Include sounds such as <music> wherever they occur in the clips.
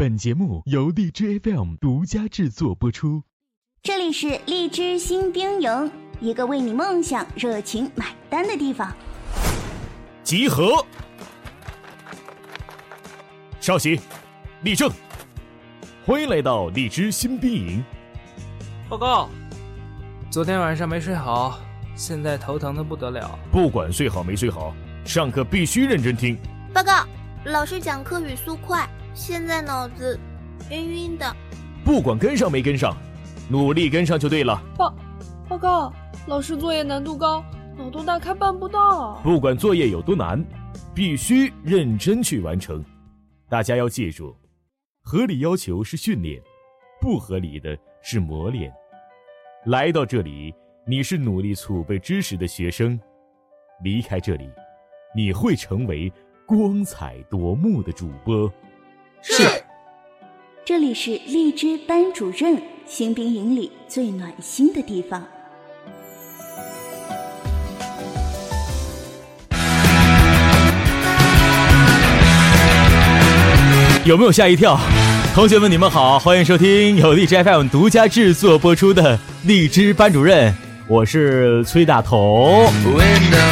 本节目由荔枝 FM 独家制作播出。这里是荔枝新兵营，一个为你梦想热情买单的地方。集合，稍息，立正。欢迎来到荔枝新兵营。报告，昨天晚上没睡好，现在头疼的不得了。不管睡好没睡好，上课必须认真听。报告，老师讲课语速快，现在脑子晕晕的。不管跟上没跟上，努力跟上就对了。报报告，老师作业难度高，脑洞大开办不到。不管作业有多难，必须认真去完成。大家要记住，合理要求是训练，不合理的是磨练。来到这里，你是努力储备知识的学生；离开这里，你会成为光彩夺目的主播。是。这里是荔枝班主任新兵营里最暖心的地方。有没有吓一跳？同学们，你们好，欢迎收听由荔枝 FM 独家制作播出的荔枝班主任，我是崔大头。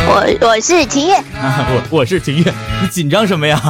我我是秦月，<laughs> 我我是秦月，你紧张什么呀？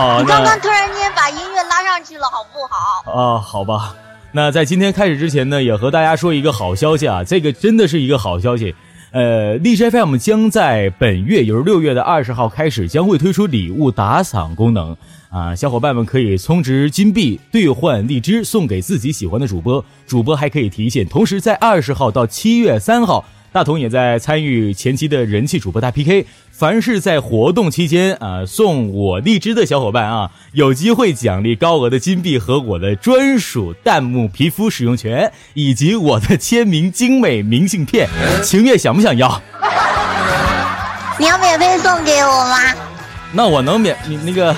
好，你刚刚突然间把音乐拉上去了，好不好？啊，好吧。那在今天开始之前呢，也和大家说一个好消息啊，这个真的是一个好消息。呃，荔枝 FM 将在本月，也就是六月的二十号开始，将会推出礼物打赏功能啊，小伙伴们可以充值金币兑换荔枝，送给自己喜欢的主播，主播还可以提现。同时，在二十号到七月三号，大同也在参与前期的人气主播大 PK。凡是在活动期间啊送我荔枝的小伙伴啊，有机会奖励高额的金币和我的专属弹幕皮肤使用权，以及我的签名精美明信片。<laughs> 晴月想不想要？你要免费送给我吗？那我能免你那个，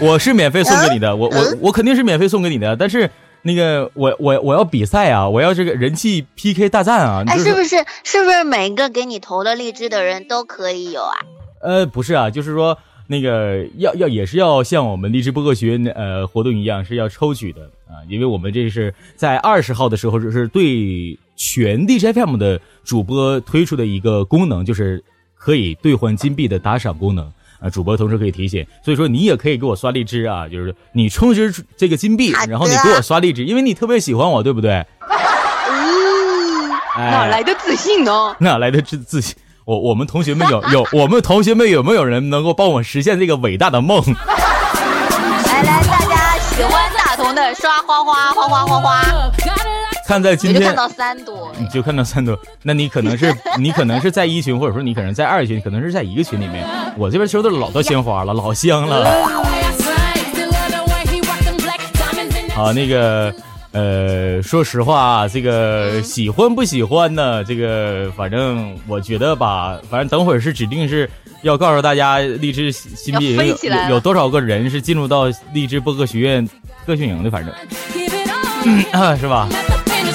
我是免费送给你的，我我我肯定是免费送给你的，但是。那个我我我要比赛啊！我要这个人气 PK 大战啊！哎，是不是是不是每个给你投了荔枝的人都可以有啊？呃，不是啊，就是说那个要要也是要像我们荔枝播客学院的呃活动一样，是要抽取的啊！因为我们这是在二十号的时候，就是对全 DJFM 的主播推出的一个功能，就是可以兑换金币的打赏功能。啊，主播同时可以提醒，所以说你也可以给我刷荔枝啊，就是你充值这个金币，然后你给我刷荔枝，因为你特别喜欢我，对不对？哪来的自信呢？哪来的自自信？我我们同学们有有，<laughs> 我们同学们有没有人能够帮我实现这个伟大的梦？来来，大家喜欢大同的刷花花花花花花。看在今天，就看到三朵，你就看到三朵，那你可能是你可能是在一群，或者说你可能在二群，可能是在一个群里面。我这边收的老多鲜花了，老香了。好，那个，呃，说实话，这个喜欢不喜欢呢？这个反正我觉得吧，反正等会儿是指定是要告诉大家，励志新兵营有有多少个人是进入到励志播客学院特训营的，反正，<laughs> 啊，是吧？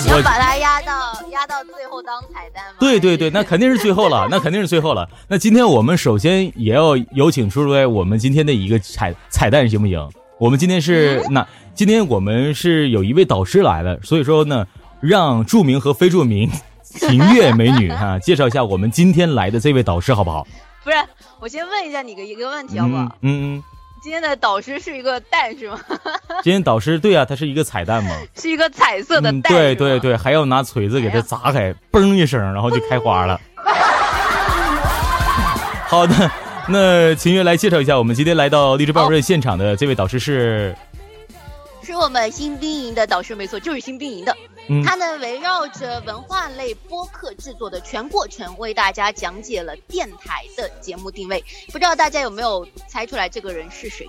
我把它压到压到最后当彩蛋吗？对对对，那肯定是最后了，那肯定是最后了。那今天我们首先也要有请出来我们今天的一个彩彩蛋，行不行？我们今天是那今天我们是有一位导师来了，所以说呢，让著名和非著名 <laughs> 秦月美女哈介绍一下我们今天来的这位导师好不好？不是，我先问一下你个一个问题好不好？嗯嗯。今天的导师是一个蛋是吗？<laughs> 今天导师对啊，它是一个彩蛋嘛，是一个彩色的蛋。对对对，还要拿锤子给它砸开，嘣一声，然后就开花了。<laughs> 好的，那秦月来介绍一下，我们今天来到励志班主任现场的这位导师是。是我们新兵营的导师，没错，就是新兵营的。他呢，围绕着文化类播客制作的全过程，为大家讲解了电台的节目定位。不知道大家有没有猜出来这个人是谁？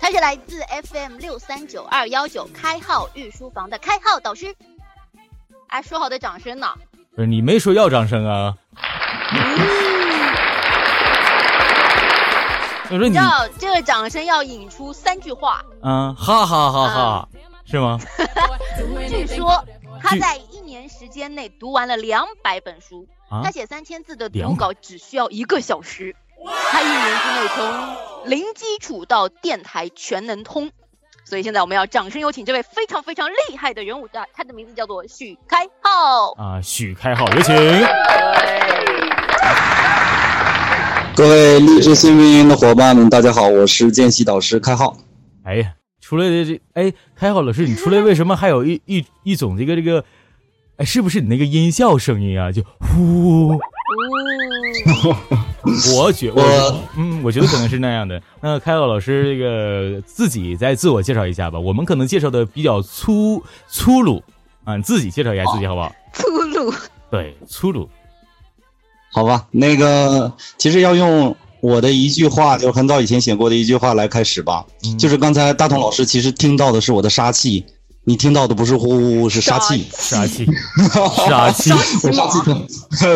他是来自 FM 六三九二幺九开号御书房的开号导师。哎，说好的掌声呢？不是你没说要掌声啊？我说你要这个掌声要引出三句话。嗯，哈哈哈哈，是吗？<laughs> 据说他在一年时间内读完了两百本书，他写三千字的读稿只需要一个小时。他一年之内从零基础到电台全能通，所以现在我们要掌声有请这位非常非常厉害的人物啊，他的名字叫做许开浩啊，许开浩，有请。各位励志新运营的伙伴们，大家好，我是见习导师开浩。哎呀，出来的这哎，开浩老师，你出来为什么还有一一一种这个这个？哎，是不是你那个音效声音啊？就呼。我觉我嗯，我觉得可能是那样的。那开浩老师，这个自己再自我介绍一下吧。我们可能介绍的比较粗粗鲁啊，你自己介绍一下自己好不好？粗鲁，对，粗鲁。好吧，那个其实要用我的一句话，就很早以前写过的一句话来开始吧。就是刚才大同老师其实听到的是我的杀气，你听到的不是呼呼呼，是杀气，杀气，<laughs> 杀气，杀气腾，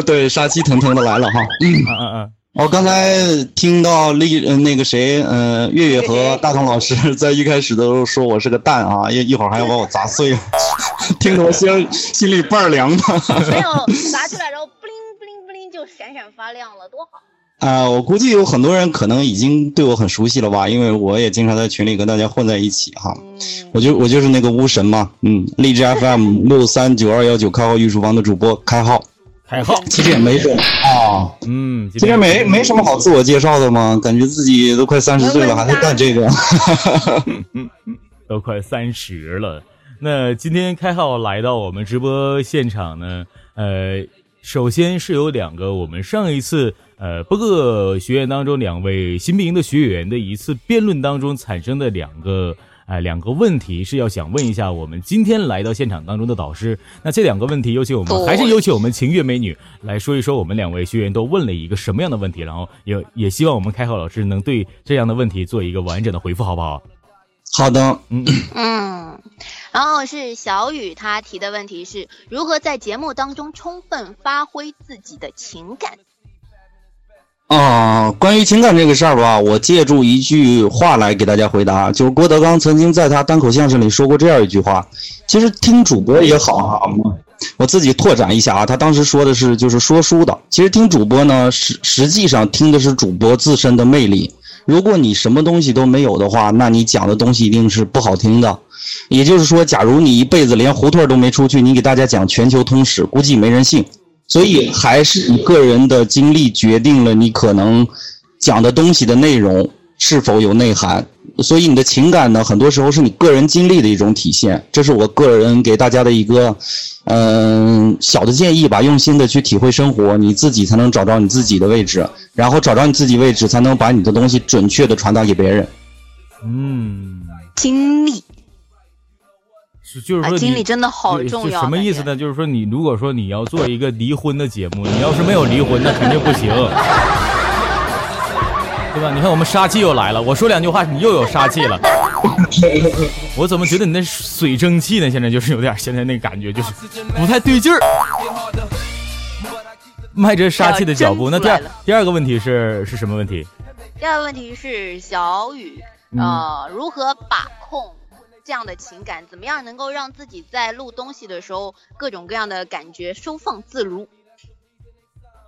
<laughs> 对，杀气腾腾的来了哈。嗯嗯嗯。我刚才听到丽那个谁，嗯，月月和大同老师在一开始的时候说我是个蛋啊，<laughs> 一一会儿还要把我砸碎，听得我心心里倍儿凉的。没有砸出来，然后不灵不灵不灵就闪闪发亮了，多好。啊，我估计有很多人可能已经对我很熟悉了吧，因为我也经常在群里跟大家混在一起哈。我就我就是那个巫神嘛，嗯，荔枝 FM <laughs> 六三九二幺九开号御书房的主播开号。开号，其实也没什么啊，嗯，其实没没什么好自我介绍的吗？感觉自己都快三十岁了，还在干这个，都快三十了。那今天开号来到我们直播现场呢，呃，首先是有两个我们上一次呃播客学院当中两位新兵营的学员的一次辩论当中产生的两个。哎，两个问题是要想问一下我们今天来到现场当中的导师。那这两个问题，有请我们还是有请我们晴月美女来说一说，我们两位学员都问了一个什么样的问题，然后也也希望我们开浩老师能对这样的问题做一个完整的回复，好不好？好的，嗯嗯。然后是小雨，他提的问题是如何在节目当中充分发挥自己的情感。啊，关于情感这个事儿吧，我借助一句话来给大家回答，就是郭德纲曾经在他单口相声里说过这样一句话。其实听主播也好哈，我自己拓展一下啊，他当时说的是就是说书的。其实听主播呢，实实际上听的是主播自身的魅力。如果你什么东西都没有的话，那你讲的东西一定是不好听的。也就是说，假如你一辈子连胡同都没出去，你给大家讲全球通史，估计没人信。所以还是你个人的经历决定了你可能讲的东西的内容是否有内涵。所以你的情感呢，很多时候是你个人经历的一种体现。这是我个人给大家的一个嗯小的建议吧，用心的去体会生活，你自己才能找到你自己的位置，然后找到你自己位置，才能把你的东西准确的传达给别人。嗯，经历。就是说，经历真的好重要。什么意思呢？就是说，你如果说你要做一个离婚的节目，你要是没有离婚，那肯定不行，对吧？你看，我们杀气又来了。我说两句话，你又有杀气了。我怎么觉得你那水蒸气呢？现在就是有点，现在那感觉就是不太对劲儿。迈着杀气的脚步。那第二第二个问题是是什么问题？第二个问题是小雨呃，如何把控？这样的情感怎么样能够让自己在录东西的时候各种各样的感觉收放自如？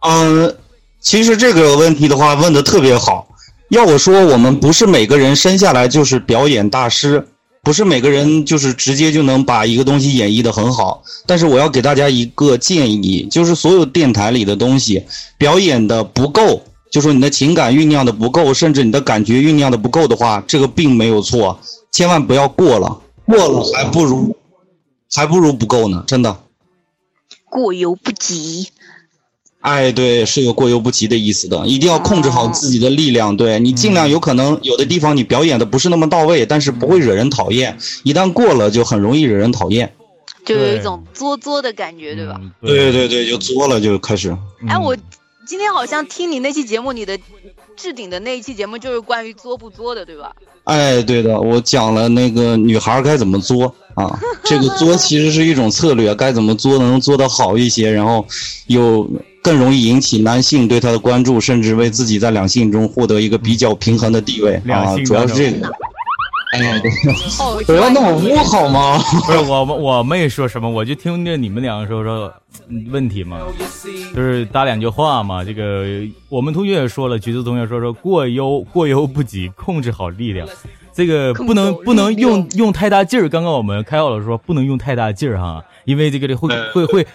嗯，其实这个问题的话问的特别好。要我说，我们不是每个人生下来就是表演大师，不是每个人就是直接就能把一个东西演绎的很好。但是我要给大家一个建议，就是所有电台里的东西表演的不够，就说你的情感酝酿的不够，甚至你的感觉酝酿的不够的话，这个并没有错。千万不要过了，过了还不如，还不如不够呢，真的。过犹不及。哎，对，是有过犹不及的意思的，一定要控制好自己的力量。对你尽量有可能有的地方你表演的不是那么到位，但是不会惹人讨厌。一旦过了，就很容易惹人讨厌。就有一种作作的感觉，对吧？对对对，就作了，就开始。哎，我今天好像听你那期节目，你的置顶的那一期节目就是关于作不作的，对吧？哎，对的，我讲了那个女孩该怎么作啊？<laughs> 这个作其实是一种策略，该怎么作能做得好一些，然后又更容易引起男性对她的关注，甚至为自己在两性中获得一个比较平衡的地位啊，主要是这个。哎，不要那么污好吗？<laughs> 不是我，我没说什么，我就听着你们两个说说问题嘛，就是搭两句话嘛。这个我们同学也说了，橘子同学说说过犹过犹不及，控制好力量。这个不能不能用用太大劲儿。刚刚我们开号老师说不能用太大劲儿哈，因为这个这会会 <laughs> 会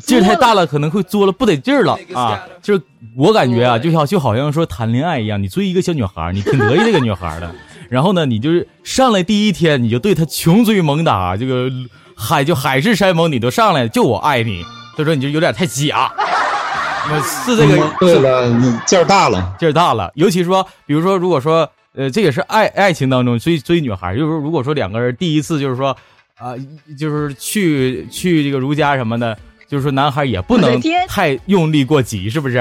劲儿太大了，可能会作了不得劲儿了啊。就是我感觉啊，就像就好像说谈恋爱一样，你追一个小女孩，你挺得意这个女孩的，然后呢，你就是上来第一天你就对他穷追猛打，这个海就海誓山盟你都上来，就我爱你，所以说你就有点太假。<laughs> 是这个，对了，劲儿大了，劲儿大了。尤其说，比如说，如果说，呃，这也是爱爱情当中追追女孩，就是如果说两个人第一次，就是说，啊，就是去去这个如家什么的，就是说男孩也不能太用力过急，是不是？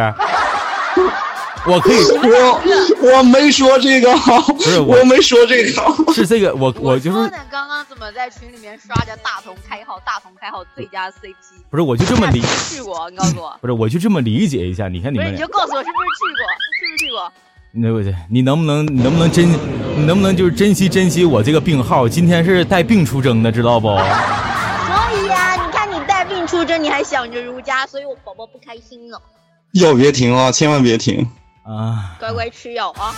我可以，我我没说这个，不是 <laughs> 我没说这个，是这个，我我就是刚刚怎么在群里面刷着大同开号，大同开号最佳 CP？不是，我就这么理去过，你告诉我，不是，我就这么理解一下，你看你们，你就告诉我是不是去过，是不是去过？那不对，你能不能，你能不能珍，你能不能就是珍惜珍惜我这个病号？今天是带病出征的，知道不？所以呀，你看你带病出征，你还想着如家，所以我宝宝不开心了。药别停啊，千万别停。啊，乖乖吃药啊！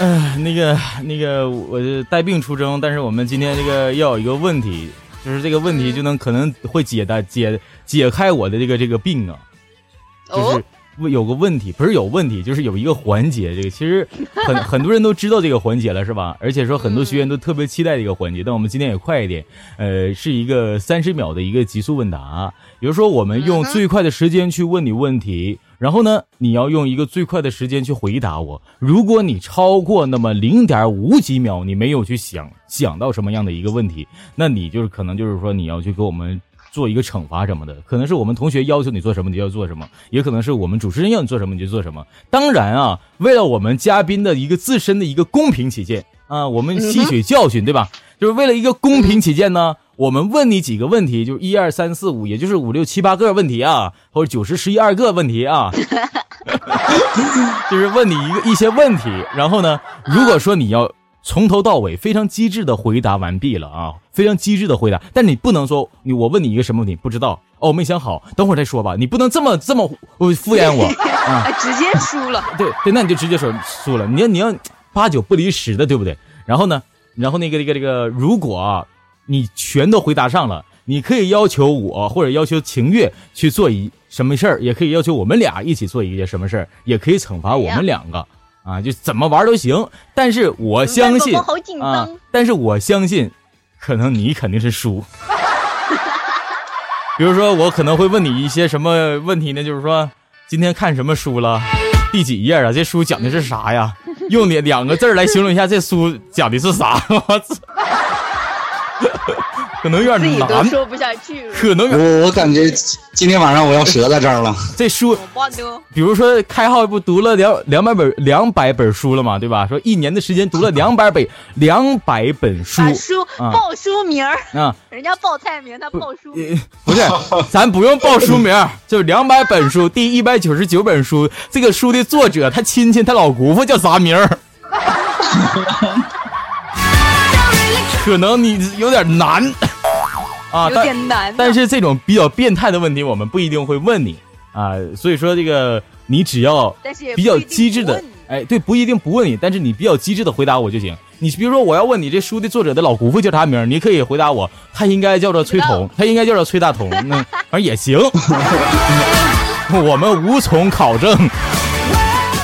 哎，那个那个，我带病出征，但是我们今天这个要有一个问题，就是这个问题就能可能会解答解解开我的这个这个病啊，就是有个问题，不是有问题，就是有一个环节，这个其实很很多人都知道这个环节了，是吧？而且说很多学员都特别期待这个环节，但我们今天也快一点，呃，是一个三十秒的一个极速问答，比如说我们用最快的时间去问你问题。然后呢，你要用一个最快的时间去回答我。如果你超过那么零点五几秒，你没有去想想到什么样的一个问题，那你就是可能就是说你要去给我们做一个惩罚什么的。可能是我们同学要求你做什么，你就要做什么；也可能是我们主持人要你做什么，你就做什么。当然啊，为了我们嘉宾的一个自身的一个公平起见啊，我们吸取教训，对吧？就是为了一个公平起见呢。我们问你几个问题，就是一二三四五，也就是五六七八个问题啊，或者九十十一二个问题啊，<laughs> 就是问你一个一些问题。然后呢，如果说你要从头到尾非常机智的回答完毕了啊，非常机智的回答，但你不能说你我问你一个什么问题不知道哦，没想好，等会儿再说吧。你不能这么这么敷衍我 <laughs> 啊，直接输了。对对，那你就直接说输了。你要你要八九不离十的，对不对？然后呢，然后那个那个那个，如果。你全都回答上了，你可以要求我或者要求晴月去做一什么事儿，也可以要求我们俩一起做一件什么事儿，也可以惩罚我们两个啊，就怎么玩都行。但是我相信啊，但是我相信，可能你肯定是输。<laughs> 比如说，我可能会问你一些什么问题呢？就是说，今天看什么书了？第几页啊？这书讲的是啥呀？用你两个字来形容一下这书讲的是啥？<laughs> 我操！<laughs> 可能有点难，说不下去了。可能我我感觉今天晚上我要折在这儿了。<laughs> 这书，比如说开号不读了两两百本两百本书了嘛，对吧？说一年的时间读了两百本两百本书。书报书名儿啊，人家报菜名，他报书名。不是，咱不用报书名，就两百本书，第一百九十九本书，这个书的作者他亲戚他老姑父叫啥名儿？<laughs> 可能你有点难，啊，有点难。但是这种比较变态的问题，我们不一定会问你啊。所以说，这个你只要比较机智的，哎，对，不一定不问你，但是你比较机智的回答我就行。你比如说，我要问你这书的作者的老姑父叫啥名，你可以回答我，他应该叫做崔彤，他应该叫做崔大同，那 <laughs> 反正也行。<laughs> 我们无从考证，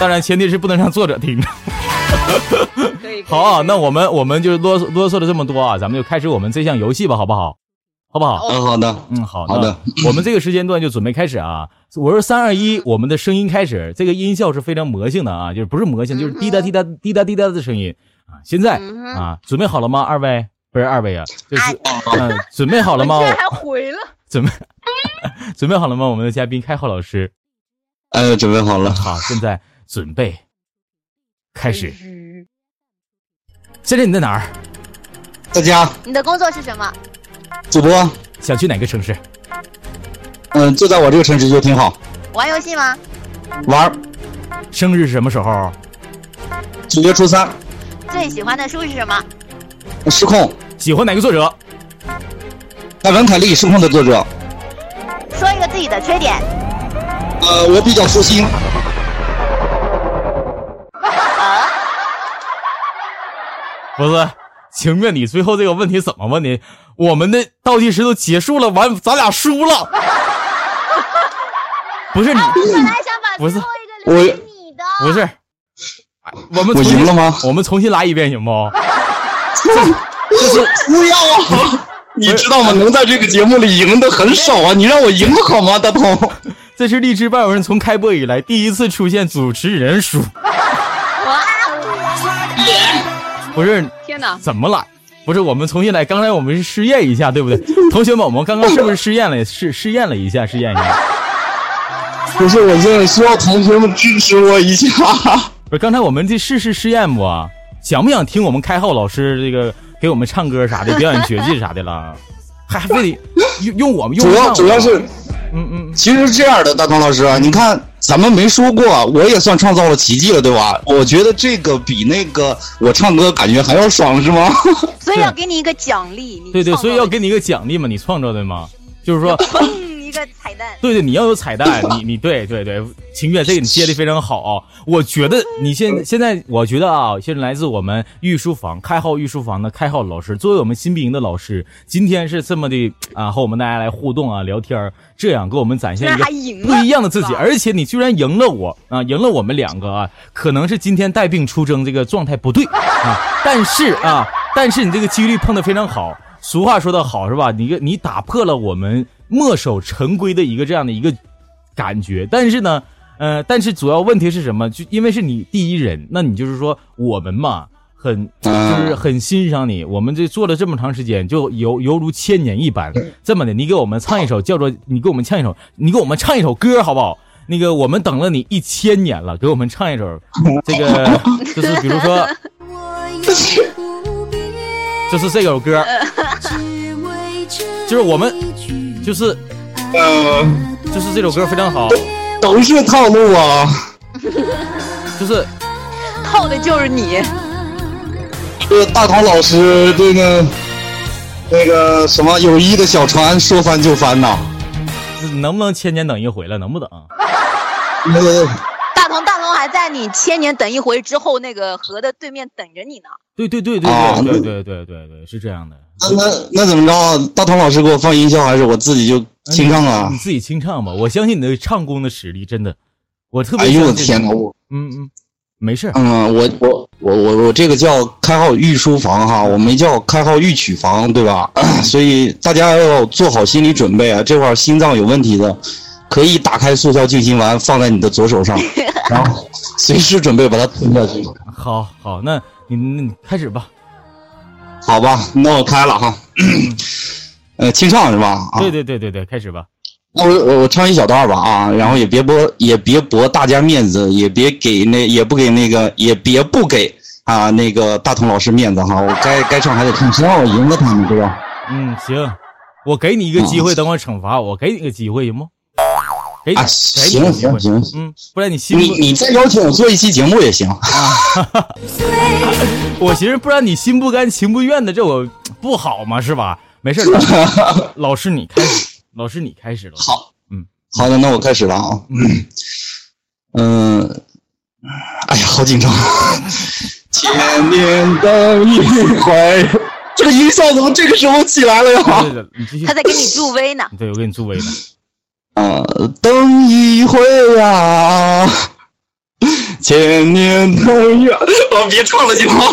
当然前提是不能让作者听。<laughs> 好啊，那我们我们就啰啰嗦了这么多啊，咱们就开始我们这项游戏吧，好不好？好不好？嗯，好的，嗯，好好的。我们这个时间段就准备开始啊！我说三二一，我们的声音开始。这个音效是非常魔性的啊，就是不是魔性，就是滴答滴答滴答滴答的声音啊。现在啊，准备好了吗？二位不是二位啊，就是嗯，准备好了吗？还回了？准备 <laughs> 准备好了吗？我们的嘉宾开浩老师，哎，准备好了。好，现在准备开始。现在你在哪儿？在家。你的工作是什么？主播。想去哪个城市？嗯，就在我这个城市就挺好。玩游戏吗？玩。生日是什么时候？九月初三。最喜欢的书是什么？失控。喜欢哪个作者？艾文·凯利，失控的作者。说一个自己的缺点。呃，我比较粗心。不是，情愿你最后这个问题怎么问的？我们的倒计时都结束了，完咱俩输了。<laughs> 不是你，我本来想把不是最后一个留给你的，不是，我们我赢了吗？我们重新来一遍行不？不要啊！你知道吗？能在这个节目里赢的很少啊！你让我赢好吗，大同？<laughs> 这是荔枝半有人从开播以来第一次出现主持人输，不是天哪！怎么了？不是我们重新来，刚才我们是试验一下，对不对？<laughs> 同学们，我们刚刚是不是试验了试试验了一下，试验一下？不是，我现在需要同学们支持我一下。<laughs> 不是刚才我们这试试试验不啊？想不想听我们开浩老师这个给我们唱歌啥的，表演绝技啥的了？还还非得 <laughs> 用用我们用主要主要是，嗯嗯，其实是这样的，大同老师啊，你看咱们没说过，我也算创造了奇迹了，对吧？我觉得这个比那个我唱歌感觉还要爽，是吗？<laughs> 所以要给你一个奖励，对对，所以要给你一个奖励嘛，你创造的嘛，就是说。<laughs> 砰一个彩蛋。对对，你要有彩蛋，你你对对对，秦月这个你接的非常好啊！我觉得你现现在，我觉得啊，现在来自我们御书房开号御书房的开号老师，作为我们新兵营的老师，今天是这么的啊，和我们大家来互动啊，聊天这样给我们展现一个不一样的自己，而且你居然赢了我啊，赢了我们两个啊，可能是今天带病出征这个状态不对啊，但是啊，但是你这个几率碰的非常好。俗话说的好是吧？你个你打破了我们墨守成规的一个这样的一个感觉，但是呢，呃，但是主要问题是什么？就因为是你第一人，那你就是说我们嘛，很就是很欣赏你，我们这做了这么长时间，就犹犹如千年一般。这么的，你给我们唱一首叫做你给我们唱一首，你给我们唱一首歌好不好？那个我们等了你一千年了，给我们唱一首，这个就是比如说，<laughs> 就是这首歌，<laughs> 就是我们就是呃，就是这首歌非常好，都是套路啊。就是套的就是你，这个大同老师这个那个什么友谊的小船说翻就翻呐。能不能千年等一回了？能不能？那个大同大同还在你千年等一回之后那个河的对面等着你呢。对对对对啊对对对对对对，是这样的。那那那怎么着啊？大同老师给我放音效，还是我自己就清唱啊你？自己清唱吧，我相信你的唱功的实力，真的，我特别哎呦我天哪！我嗯嗯，没事儿，嗯，我我我我我这个叫开号御书房哈，我没叫开号御曲房，对吧？<clears throat> 所以大家要做好心理准备啊，这块儿心脏有问题的，可以打开速效救心丸放在你的左手上，<laughs> 然后随时准备把它吞下去。好好，那你那你开始吧。好吧，那我开了哈。呃，清唱是吧？啊，对对对对对，开始吧。那我我我唱一小段吧啊，然后也别驳也别驳大家面子，也别给那也不给那个也别不给啊那个大同老师面子哈，我该该唱还得唱，谁让我赢了他们对吧？嗯，行，我给你一个机会，等会惩罚我，给你个机会行不？给，啊，行行行，嗯，不然你心不，你你再邀请我做一期节目也行。<laughs> 我寻思不然你心不甘情不愿的，这我不好嘛，是吧？没事儿，<laughs> 老师你开始，老师你开始了。好，嗯，好的，那我开始了啊。嗯，嗯哎呀，好紧张。千年等一回，这个音效怎么这个时候起来了呀？他。在给你助威呢。对，我给你助威呢。啊，等一回啊，<laughs> 千年等一，我别唱了行吗？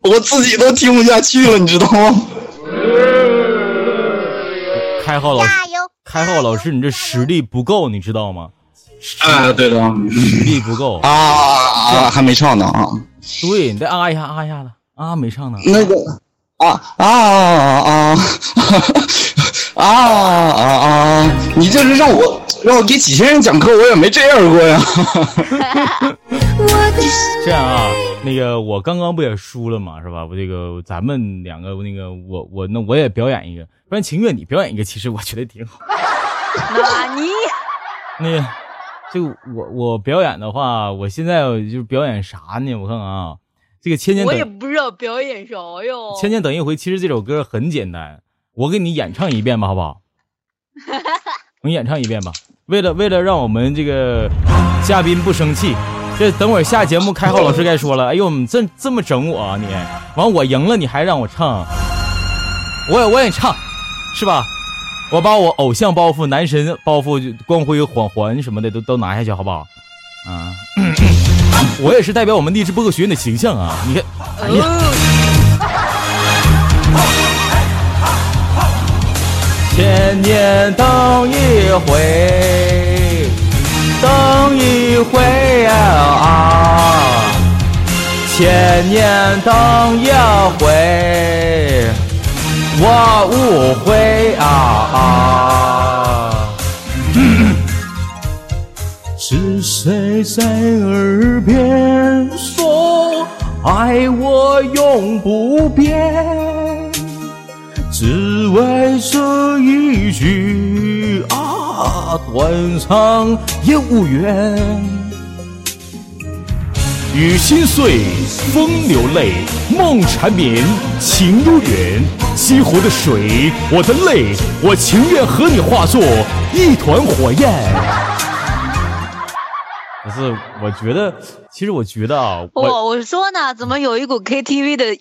我自己都听不下去了，你知道吗？开浩老师，开浩老师，你这实力不够，你知道吗？啊，对的，实力不够。<laughs> 啊啊，还没唱呢啊，对，你再啊一下，啊一下子，啊没唱呢。那个啊啊啊啊啊啊！你这是让我让我给几千人讲课，我也没这样过呀。<laughs> 这样啊，那个我刚刚不也输了嘛，是吧？我这个咱们两个那个我我那我也表演一个，不然情愿你表演一个，其实我觉得挺好。那你那个就我我表演的话，我现在就是表演啥呢？我看看啊，这个千年我也不知道表演啥哟。千年等一回，其实这首歌很简单，我给你演唱一遍吧，好不好？我演唱一遍吧，为了为了让我们这个嘉宾不生气，这等会儿下节目，开浩老师该说了，哎呦，你这这么整我啊你，完我赢了你还让我唱，我也我也唱，是吧？我把我偶像包袱、男神包袱、光辉环环什么的都都拿下去，好不好？啊，<coughs> 我也是代表我们励志播客学院的形象啊！<laughs> 你看，哎呀，<laughs> 千年等一回，等一回啊！千年等一回，我无悔啊！是谁在耳边说爱我永不变？只为这一句啊，断肠也无怨。雨心碎，风流泪，梦缠绵，情悠远。西湖的水，我的泪，我情愿和你化作一团火焰。不是，我觉得，其实我觉得啊，我我说呢，怎么有一股 KTV 的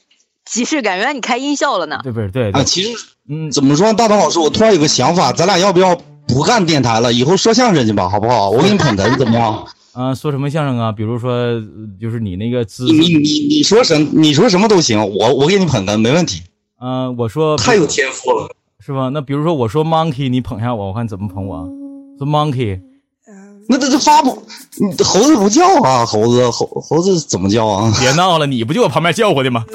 即视感？原来你开音效了呢？对不是？对啊，其实，嗯，怎么说？大东老师，我突然有个想法，咱俩要不要不干电台了？以后说相声去吧，好不好？我给你捧哏，怎么样？<laughs> 啊，说什么相声啊？比如说，就是你那个姿，你你你说什你说什么都行，我我给你捧哏，没问题。嗯，我说太有天赋了，是吧？那比如说我说 monkey，你捧一下我，我看怎么捧我？说 monkey。那这这发不，猴子不叫啊，猴子猴猴子怎么叫啊？<laughs> 别闹了，你不就我旁边叫唤的吗？<laughs>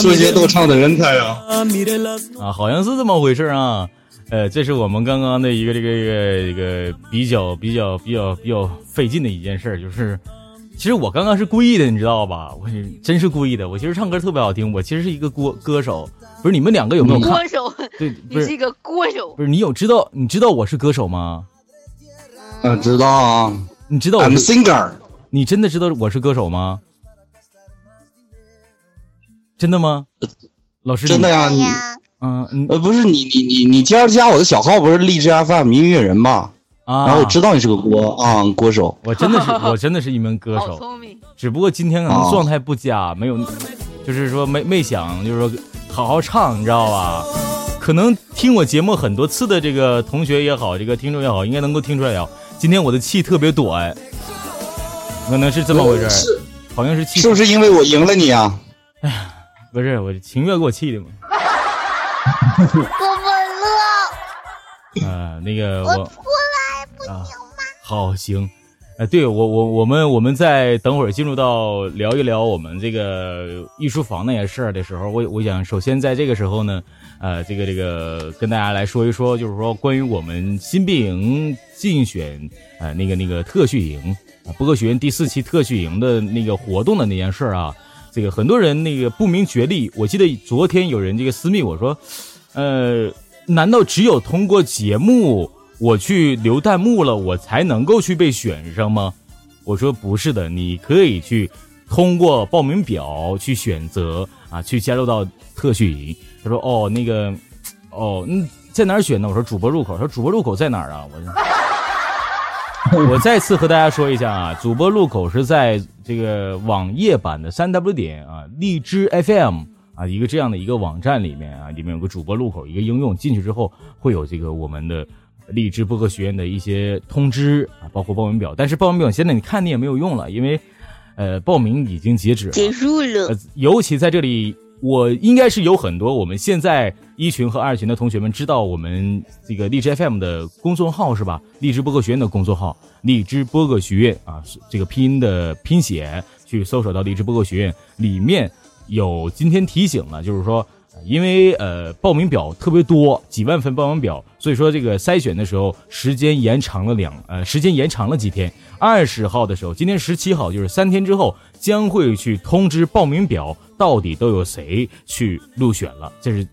说些逗唱的人才啊！啊，好像是这么回事啊。呃，这是我们刚刚的一个这个这个一个比较比较比较比较费劲的一件事，就是。其实我刚刚是故意的，你知道吧？我真是故意的。我其实唱歌特别好听，我其实是一个歌歌手。不是你们两个有没有歌手？对，你是一个歌手。不是你有知道？你知道我是歌手吗？嗯，知道啊。你知道？I'm singer。你真的知道我是歌手吗？真的吗？老师，真的呀。你嗯呃，不是你你你你今儿加我的小号不是荔枝 FM 音乐人吗？啊，然后我知道你是个歌啊歌手，我真的是 <laughs> 我真的是一名歌手，聪明。只不过今天可能状态不佳，没有，就是说没没想，就是说好好唱，你知道吧？可能听我节目很多次的这个同学也好，这个听众也好，应该能够听出来啊。今天我的气特别短，可能是这么回事是，好像是气，是不是因为我赢了你啊？哎呀，不是，我情愿给我气的嘛。我不乐。啊，那个我。啊，好行，哎，对我我我们我们在等会儿进入到聊一聊我们这个艺术房那些事儿的时候，我我想首先在这个时候呢，呃，这个这个跟大家来说一说，就是说关于我们新兵营竞选呃那个那个特训营啊，播客学院第四期特训营的那个活动的那件事儿啊，这个很多人那个不明觉厉，我记得昨天有人这个私密我说，呃，难道只有通过节目？我去留弹幕了，我才能够去被选上吗？我说不是的，你可以去通过报名表去选择啊，去加入到特训营。他说哦，那个哦，嗯，在哪儿选呢？我说主播入口。他说主播入口在哪儿啊？我我再次和大家说一下啊，主播入口是在这个网页版的三 w 点啊荔枝 FM 啊一个这样的一个网站里面啊，里面有个主播入口一个应用，进去之后会有这个我们的。励志播客学院的一些通知啊，包括报名表，但是报名表现在你看你也没有用了，因为，呃，报名已经截止了结束了。尤其在这里，我应该是有很多我们现在一群和二群的同学们知道我们这个荔枝 FM 的公众号是吧？荔枝播客学院的公众号，荔枝播客学院啊，这个拼音的拼写去搜索到荔枝播客学院，里面有今天提醒了，就是说。因为呃报名表特别多，几万份报名表，所以说这个筛选的时候时间延长了两呃时间延长了几天。二十号的时候，今天十七号，就是三天之后将会去通知报名表到底都有谁去入选了。这是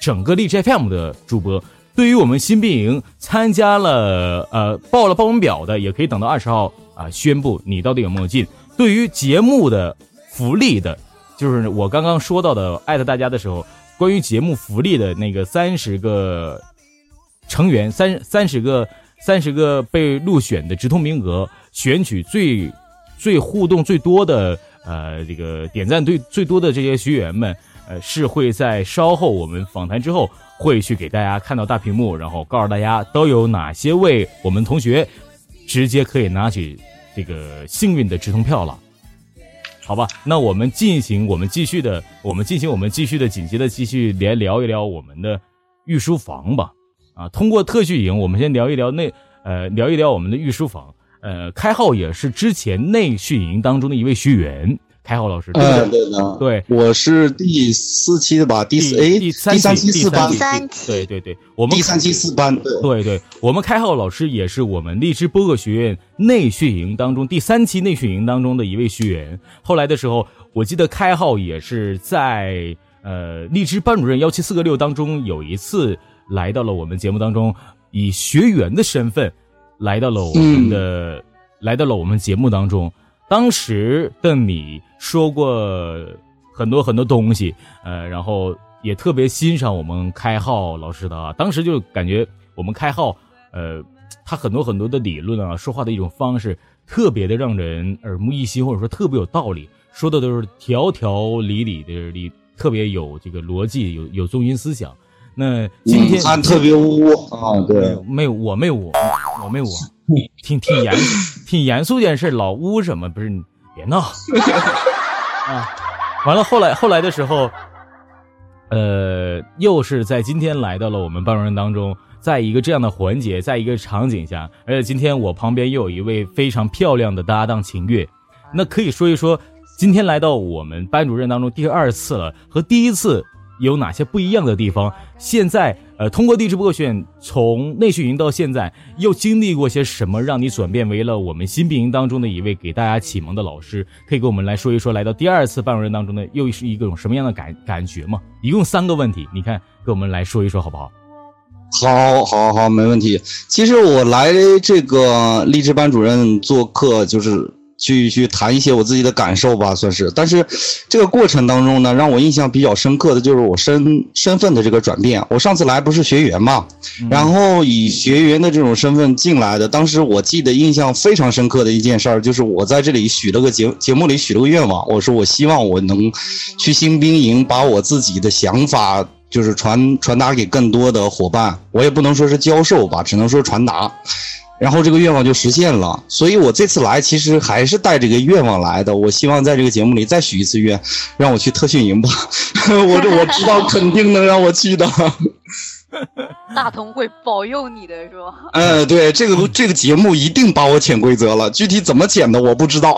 整个荔枝 FM 的主播。对于我们新兵营参加了呃报了报名表的，也可以等到二十号啊宣布你到底有没有进。对于节目的福利的，就是我刚刚说到的艾特大家的时候。关于节目福利的那个三十个成员，三三十个三十个被入选的直通名额，选取最最互动最多的呃这个点赞最最多的这些学员们，呃是会在稍后我们访谈之后会去给大家看到大屏幕，然后告诉大家都有哪些位我们同学直接可以拿取这个幸运的直通票了。好吧，那我们进行我们继续的，我们进行我们继续的紧接着继续连聊一聊我们的御书房吧。啊，通过特训营，我们先聊一聊那呃聊一聊我们的御书房。呃，开号也是之前内训营当中的一位学员。开浩老师，对对的，对，我是第四期的吧？第四哎，第三期四班，对对对，我们第三期四班，对。对对，我们开浩老师也是我们荔枝播客学院内训营当中第三期内训营当中的一位学员。后来的时候，我记得开浩也是在呃荔枝班主任幺七四个六当中有一次来到了我们节目当中，以学员的身份来到了我们的来到了我们节目当中。当时的你说过很多很多东西，呃，然后也特别欣赏我们开号老师的啊。当时就感觉我们开号，呃，他很多很多的理论啊，说话的一种方式，特别的让人耳目一新，或者说特别有道理，说的都是条条理理的理，特别有这个逻辑，有有中心思想。那今天他特别污啊，对，没有我没有我我没有我。挺挺严挺严肃件事，老污什么？不是，你别闹 <laughs> 啊！完了，后来后来的时候，呃，又是在今天来到了我们班主任当中，在一个这样的环节，在一个场景下，而且今天我旁边又有一位非常漂亮的搭档秦月，那可以说一说今天来到我们班主任当中第二次了，和第一次。有哪些不一样的地方？现在，呃，通过地质播选从内训营到现在，又经历过些什么，让你转变为了我们新兵营当中的一位给大家启蒙的老师？可以跟我们来说一说，来到第二次班主任当中的又是一种什么样的感感觉吗？一共三个问题，你看，跟我们来说一说好不好？好，好，好，没问题。其实我来这个励志班主任做客，就是。去去谈一些我自己的感受吧，算是。但是这个过程当中呢，让我印象比较深刻的就是我身身份的这个转变。我上次来不是学员嘛，然后以学员的这种身份进来的。当时我记得印象非常深刻的一件事儿，就是我在这里许了个节节目里许了个愿望，我说我希望我能去新兵营，把我自己的想法就是传传达给更多的伙伴。我也不能说是教授吧，只能说传达。然后这个愿望就实现了，所以我这次来其实还是带着个愿望来的。我希望在这个节目里再许一次愿，让我去特训营吧。<laughs> 我这我知道肯定能让我去的。<laughs> 大同会保佑你的是吧？嗯，对，这个这个节目一定把我潜规则了，具体怎么潜的我不知道。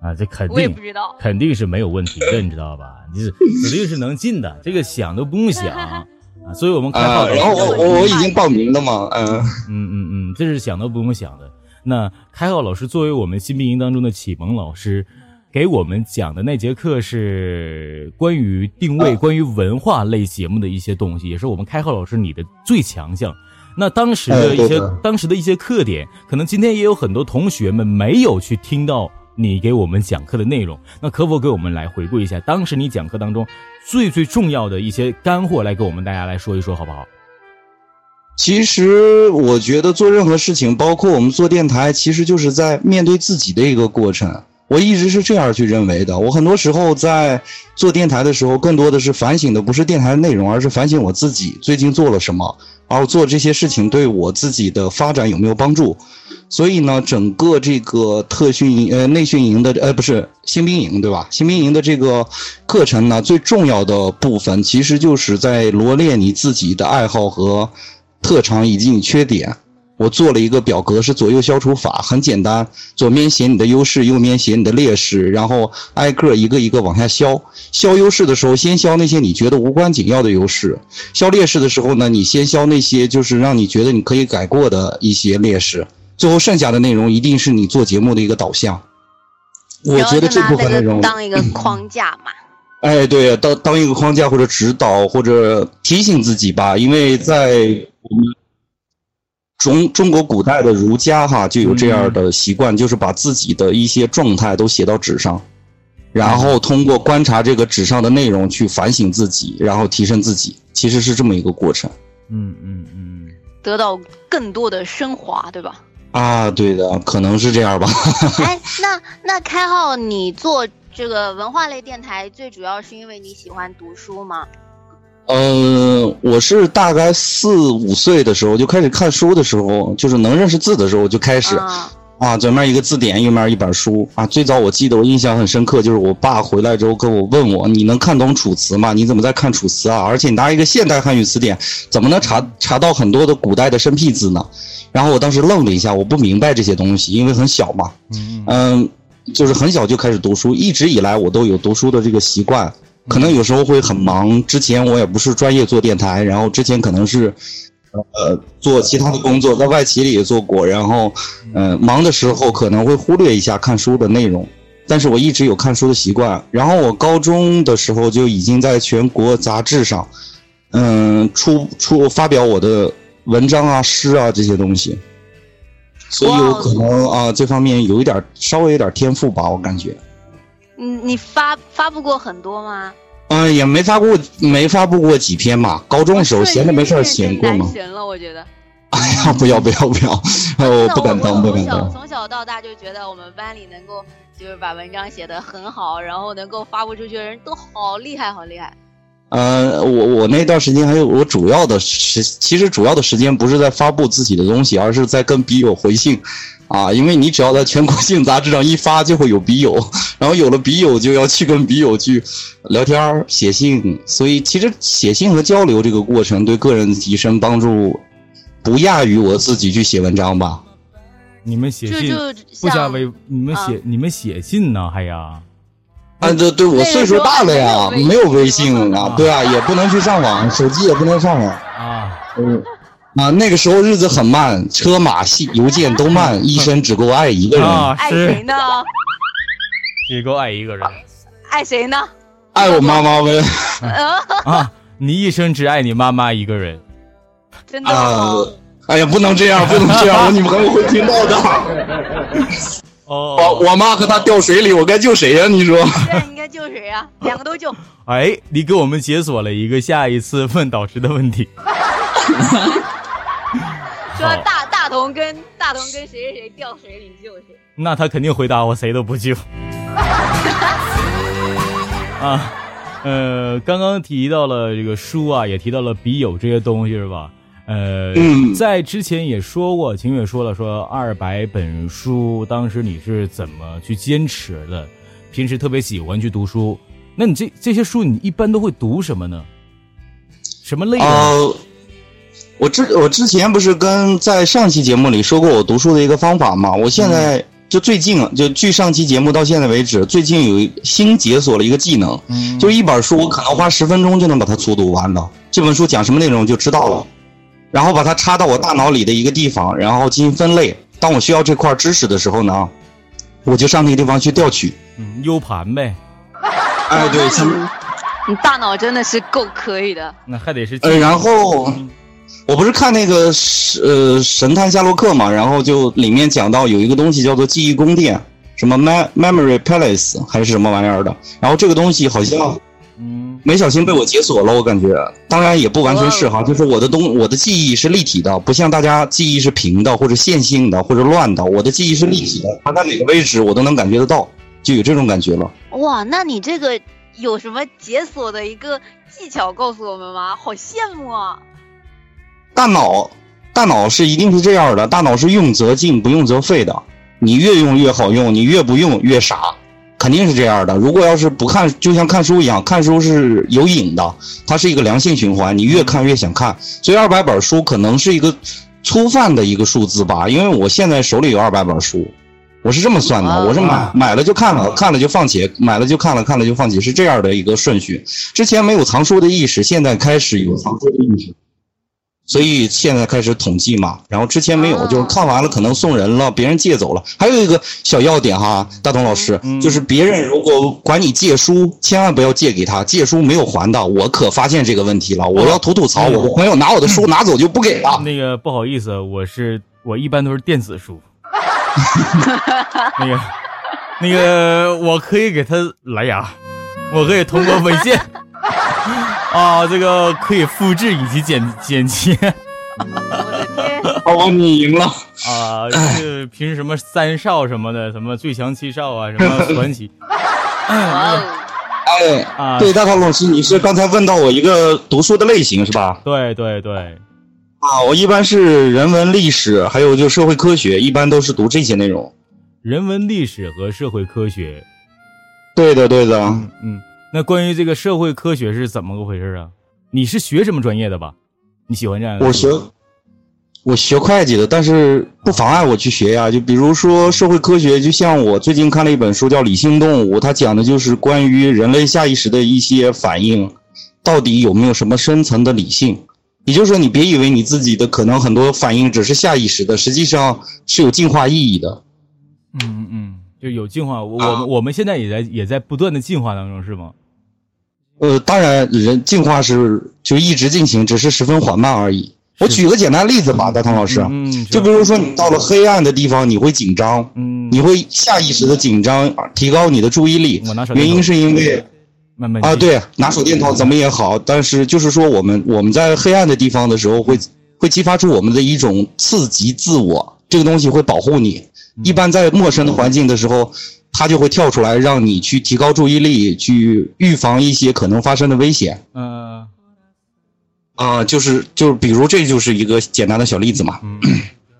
啊，这肯定我也不知道，肯定是没有问题的，你知道吧？你是 <laughs> 指定是能进的，这个想都不用想。啊，所以我们开号，然后我我我已经报名了嘛，嗯嗯嗯嗯，这是想都不用想的。那开号老师作为我们新兵营当中的启蒙老师，给我们讲的那节课是关于定位、关于文化类节目的一些东西，也是我们开号老师你的最强项。那当时的一些当时的一些课点，可能今天也有很多同学们没有去听到。你给我们讲课的内容，那可否给我们来回顾一下当时你讲课当中最最重要的一些干货，来给我们大家来说一说，好不好？其实我觉得做任何事情，包括我们做电台，其实就是在面对自己的一个过程。我一直是这样去认为的。我很多时候在做电台的时候，更多的是反省的不是电台的内容，而是反省我自己最近做了什么，然后做这些事情对我自己的发展有没有帮助。所以呢，整个这个特训营呃内训营的呃不是新兵营对吧？新兵营的这个课程呢，最重要的部分其实就是在罗列你自己的爱好和特长以及你缺点。我做了一个表格，是左右消除法，很简单，左面写你的优势，右面写你的劣势，然后挨个一个一个往下消。消优势的时候，先消那些你觉得无关紧要的优势；消劣势的时候呢，你先消那些就是让你觉得你可以改过的一些劣势。最后剩下的内容一定是你做节目的一个导向。我觉得这部分内容当一个 <clears throat> 框架嘛。哎，对，当当一个框架或者指导或者提醒自己吧，因为在中中国古代的儒家哈就有这样的习惯，就是把自己的一些状态都写到纸上，然后通过观察这个纸上的内容去反省自己，然后提升自己，其实是这么一个过程。嗯嗯嗯。得到更多的升华，对吧？啊，对的，可能是这样吧。哎，那那开浩，你做这个文化类电台，最主要是因为你喜欢读书吗？嗯，我是大概四五岁的时候就开始看书的时候，就是能认识字的时候就开始，啊，左面一个字典，右面一本书啊。最早我记得我印象很深刻，就是我爸回来之后跟我问我：“你能看懂楚辞吗？你怎么在看楚辞啊？而且你拿一个现代汉语词典，怎么能查查到很多的古代的生僻字呢？”然后我当时愣了一下，我不明白这些东西，因为很小嘛，嗯，就是很小就开始读书，一直以来我都有读书的这个习惯。可能有时候会很忙，之前我也不是专业做电台，然后之前可能是，呃，做其他的工作，在外企里也做过，然后，呃，忙的时候可能会忽略一下看书的内容，但是我一直有看书的习惯。然后我高中的时候就已经在全国杂志上，嗯，出出发表我的文章啊、诗啊这些东西，所以我可能啊这方面有一点稍微有点天赋吧，我感觉。你你发发布过很多吗？嗯，也没发过，没发布过几篇嘛。高中的时候闲着没事写过嘛。神了，我觉得。哎呀，不要不要不要！我不敢当，不敢当。从小到大就觉得我们班里能够就是把文章写得很好，然后能够发布出去的人都好厉害，好厉害。呃，我我那段时间还有我主要的时，其实主要的时间不是在发布自己的东西，而是在跟笔友回信。啊，因为你只要在全国性杂志上一发，就会有笔友，然后有了笔友，就要去跟笔友去聊天写信，所以其实写信和交流这个过程对个人的提升帮助不亚于我自己去写文章吧。你们写信不加微，你们写你们写信呢？还呀？啊，对对，我岁数大了呀，没有微信啊，对啊，也不能去上网，手机也不能上网啊，嗯。啊，那个时候日子很慢，车马信邮件都慢，一生只够爱一个人。爱谁呢？只够爱一个人。<laughs> 爱谁呢？爱我妈妈呗。<laughs> 啊，你一生只爱你妈妈一个人。<laughs> 真的？啊，哎呀，不能这样，不能这样，我女朋友会听到的。哦，我我妈和他掉水里，我该救谁呀？你说？对，应该救谁呀？两个都救。<laughs> 哎，你给我们解锁了一个下一次问导师的问题。<laughs> 说大大同跟大同跟谁谁谁掉水里救谁？那他肯定回答我谁都不救。<laughs> 啊，呃，刚刚提到了这个书啊，也提到了笔友这些东西是吧？呃，在之前也说过，秦月说了，说二百本书，当时你是怎么去坚持的？平时特别喜欢去读书，那你这这些书你一般都会读什么呢？什么类的？我之我之前不是跟在上期节目里说过我读书的一个方法吗？我现在就最近啊，就距上期节目到现在为止，最近有新解锁了一个技能，就一本书我可能花十分钟就能把它粗读完的。这本书讲什么内容就知道了，然后把它插到我大脑里的一个地方，然后进行分类。当我需要这块知识的时候呢，我就上那个地方去调取。嗯，U 盘呗。哎，对，<laughs> 你大脑真的是够可以的。那还得是呃，然后。我不是看那个呃神探夏洛克嘛，然后就里面讲到有一个东西叫做记忆宫殿，什么 mem memory palace 还是什么玩意儿的，然后这个东西好像，嗯，没小心被我解锁了，我感觉，当然也不完全是哈，就是我的东我的记忆是立体的，不像大家记忆是平的或者线性的或者乱的，我的记忆是立体的，它在哪个位置我都能感觉得到，就有这种感觉了。哇，那你这个有什么解锁的一个技巧告诉我们吗？好羡慕啊！大脑，大脑是一定是这样的，大脑是用则进，不用则废的。你越用越好用，你越不用越傻，肯定是这样的。如果要是不看，就像看书一样，看书是有瘾的，它是一个良性循环，你越看越想看。所以二百本书可能是一个粗泛的一个数字吧，因为我现在手里有二百本书，我是这么算的，我是买买了就看了，看了就放弃，买了就看了，看了就放弃，是这样的一个顺序。之前没有藏书的意识，现在开始有藏书的意识。所以现在开始统计嘛，然后之前没有，就是看完了可能送人了，别人借走了。还有一个小要点哈，大同老师，就是别人如果管你借书，千万不要借给他，借书没有还的。我可发现这个问题了，我要吐吐槽，我的朋友拿我的书拿走就不给了。那个不好意思，我是我一般都是电子书。<laughs> 那个那个我可以给他蓝牙，我可以通过微信。啊，这个可以复制以及剪剪切。我的宝宝你赢了啊！是平时什么三少什么的，什么最强七少啊，什么传奇。哎啊，对，大涛老师，你是刚才问到我一个读书的类型是吧？对对对。啊，我一般是人文历史，还有就社会科学，一般都是读这些内容。人文历史和社会科学。对的，对的。嗯，那关于这个社会科学是怎么个回事啊？你是学什么专业的吧？你喜欢这样？我学，我学会计的，但是不妨碍我去学呀。就比如说社会科学，就像我最近看了一本书叫《理性动物》，它讲的就是关于人类下意识的一些反应，到底有没有什么深层的理性？也就是说，你别以为你自己的可能很多反应只是下意识的，实际上是有进化意义的。嗯嗯，就有进化。我们我们现在也在也在不断的进化当中，是吗？呃，当然，人进化是就一直进行，只是十分缓慢而已。我举个简单例子吧，大唐老师，嗯，就比如说你到了黑暗的地方，你会紧张，嗯，你会下意识的紧张，提高你的注意力。原因是因为，啊，对，拿手电筒怎么也好，但是就是说我们我们在黑暗的地方的时候，会会激发出我们的一种刺激自我，这个东西会保护你。一般在陌生的环境的时候。它就会跳出来，让你去提高注意力，去预防一些可能发生的危险。嗯，啊，就是就是，比如这就是一个简单的小例子嘛。嗯，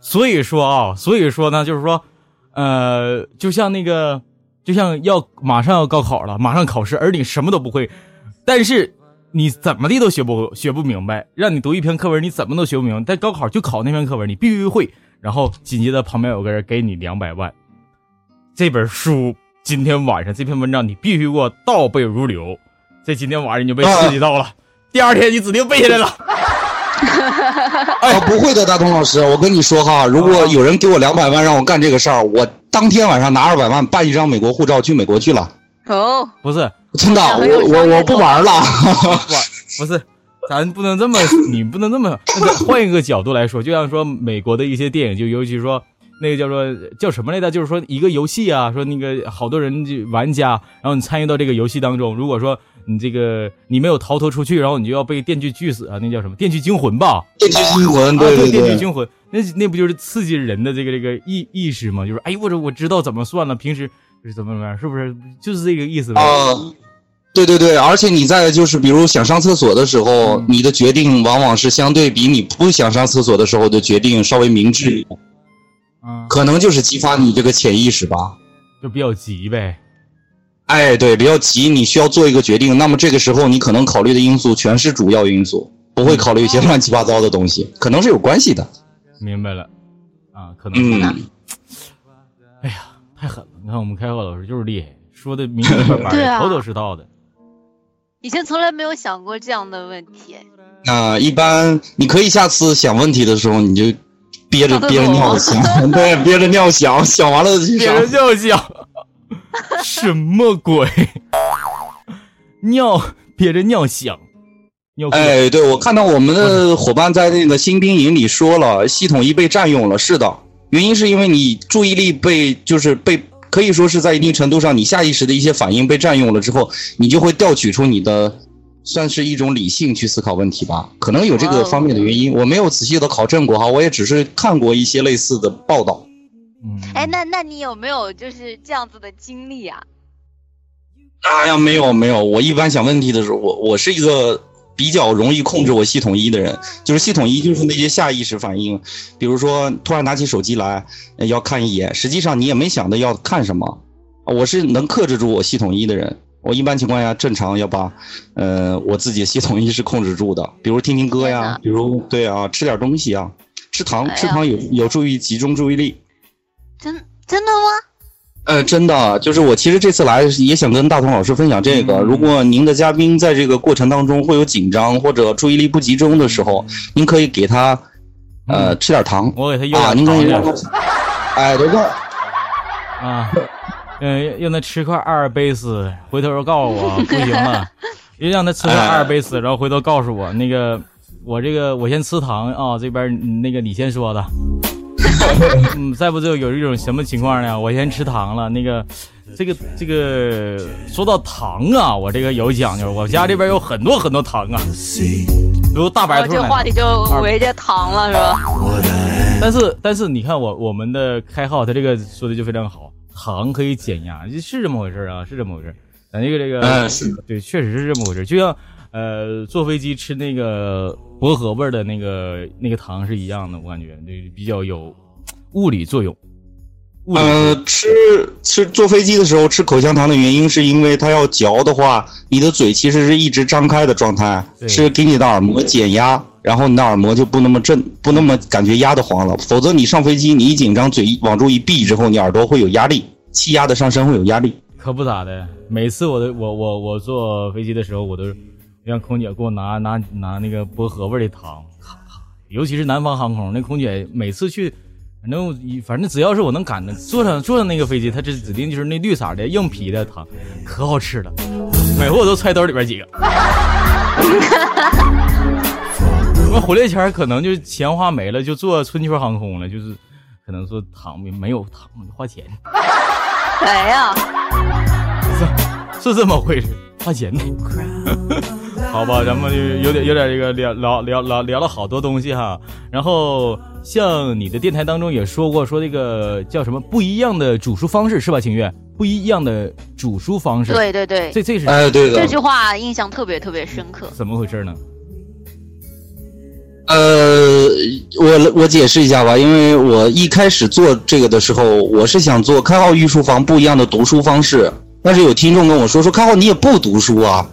所以说啊，所以说呢，就是说，呃，就像那个，就像要马上要高考了，马上考试，而你什么都不会，但是你怎么的都学不学不明白，让你读一篇课文，你怎么都学不明白。但高考就考那篇课文，你必须会，然后紧接着旁边有个人给你两百万。这本书今天晚上这篇文章你必须给我倒背如流，这今天晚上你就被刺激到了，第二天你指定背下来了。啊，不会的，大东老师，我跟你说哈，如果有人给我两百万让我干这个事儿，我当天晚上拿二百万办一张美国护照去美国去了。哦，不是，真的，我我我不玩了。玩 <laughs> 不是，咱不能这么，你不能这么。换一个角度来说，就像说美国的一些电影，就尤其说。那个叫做叫什么来着？就是说一个游戏啊，说那个好多人就玩家，然后你参与到这个游戏当中，如果说你这个你没有逃脱出去，然后你就要被电锯锯死啊！那叫什么？电锯惊魂吧？电锯惊魂，对对对，电锯惊魂，那那不就是刺激人的这个这个意意识吗？就是哎，我这我知道怎么算了，平时是怎么怎么样，是不是就是这个意思？啊，对对对，而且你在就是比如想上厕所的时候，你的决定往往是相对比你不想上厕所的时候的决定稍微明智一点。可能就是激发你这个潜意识吧，就比较急呗。哎，对，比较急，你需要做一个决定。那么这个时候，你可能考虑的因素全是主要因素，不会考虑一些乱七八糟的东西，可能是有关系的。明白了，啊，可能。嗯。哎呀，太狠了！你看我们开课老师就是厉害，说的明明白白，<laughs> 头头是道的。以前从来没有想过这样的问题。那一般你可以下次想问题的时候，你就。憋着憋着尿想，<laughs> 对，憋着尿想，<laughs> 想完了憋着尿想，<laughs> 什么鬼？尿憋着尿想，尿。哎，对，我看到我们的伙伴在那个新兵营里说了，系统一被占用了。是的，原因是因为你注意力被，就是被，可以说是在一定程度上，你下意识的一些反应被占用了之后，你就会调取出你的。算是一种理性去思考问题吧，可能有这个方面的原因。我没有仔细的考证过哈，我也只是看过一些类似的报道。嗯，哎，那那你有没有就是这样子的经历啊？哎呀，没有没有，我一般想问题的时候，我我是一个比较容易控制我系统一的人，就是系统一就是那些下意识反应，比如说突然拿起手机来要看一眼，实际上你也没想着要看什么，我是能克制住我系统一的人。我一般情况下正常要把，呃，我自己系统意识控制住的，比如听听歌呀，比如对啊，吃点东西啊，吃糖，吃糖有有助于集中注意力。真真的吗？呃，真的，就是我其实这次来也想跟大同老师分享这个。如果您的嘉宾在这个过程当中会有紧张或者注意力不集中的时候，您可以给他，呃，吃点糖。我给他要啊，您可以让他，哎，这个，啊。嗯，让他吃块阿尔卑斯，回头告诉我不行了，又让他吃块阿尔卑斯，然后回头告诉我那个我这个我先吃糖啊，这边那个你先说的，<laughs> 嗯，再不就有一种什么情况呢？我先吃糖了，那个这个这个说到糖啊，我这个有讲究，我家这边有很多很多糖啊，比如大白兔，这话题就围着糖了是吧？但是但是你看我我们的开号，他这个说的就非常好，糖可以减压，是这么回事啊，是这么回事。咱这个这个，嗯，是对，确实是这么回事。就像呃，坐飞机吃那个薄荷味的那个那个糖是一样的，我感觉对比较有物理作用。呃，吃吃坐飞机的时候吃口香糖的原因，是因为它要嚼的话，你的嘴其实是一直张开的状态，是给你的耳膜减压，然后你的耳膜就不那么震，不那么感觉压得慌了。否则你上飞机，你一紧张，嘴往住一闭之后，你耳朵会有压力，气压的上升会有压力。可不咋的，每次我都我我我坐飞机的时候，我都让空姐给我拿拿拿那个薄荷味的糖，尤其是南方航空那空姐每次去。反正反正只要是我能赶的，坐上坐上那个飞机，它这指定就是那绿色的硬皮的糖，可好吃了。每回我都揣兜里边几个。我回来前可能就钱花没了，就坐春秋航空了，就是可能说躺没没有躺花钱。<laughs> 哎呀，是是这么回事，花钱呢。<laughs> 好吧，咱们就有点有点这个聊聊聊聊聊了好多东西哈。然后像你的电台当中也说过，说这个叫什么不一样的煮书方式是吧？清月，不一样的煮书方式。对对对，这这是哎对的。这句话印象特别特别深刻。怎么回事呢？呃，我我解释一下吧，因为我一开始做这个的时候，我是想做开号御书房不一样的读书方式，但是有听众跟我说说开号你也不读书啊。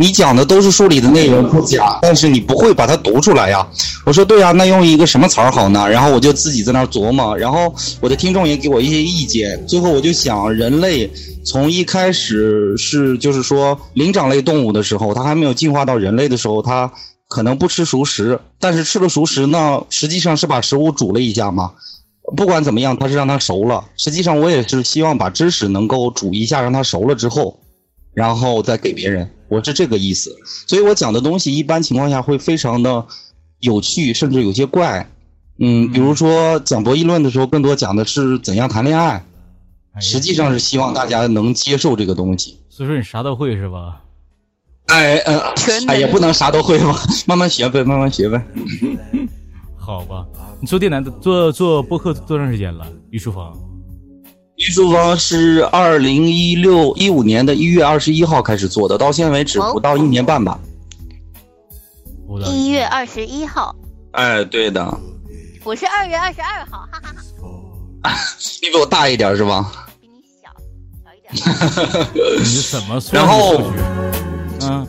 你讲的都是书里的内容不假，但是你不会把它读出来呀。我说对呀，那用一个什么词儿好呢？然后我就自己在那儿琢磨，然后我的听众也给我一些意见。最后我就想，人类从一开始是就是说灵长类动物的时候，它还没有进化到人类的时候，它可能不吃熟食，但是吃了熟食呢，实际上是把食物煮了一下嘛。不管怎么样，它是让它熟了。实际上我也是希望把知识能够煮一下，让它熟了之后，然后再给别人。我是这个意思，所以我讲的东西一般情况下会非常的有趣，甚至有些怪。嗯，比如说讲博弈论的时候，更多讲的是怎样谈恋爱，实际上是希望大家能接受这个东西。所以说你啥都会是吧？哎，呃，哎，也不能啥都会吧，<laughs> 慢慢学呗，慢慢学呗。好吧，你做电台做做播客多长时间了？于书房。御书房是二零一六一五年的一月二十一号开始做的，到现在为止不到一年半吧。一月二十一号。哎，对的。我是二月二十二号，哈哈哈。<laughs> 你比我大一点是吧？比你小，小一点。<laughs> 你怎么算数学？嗯，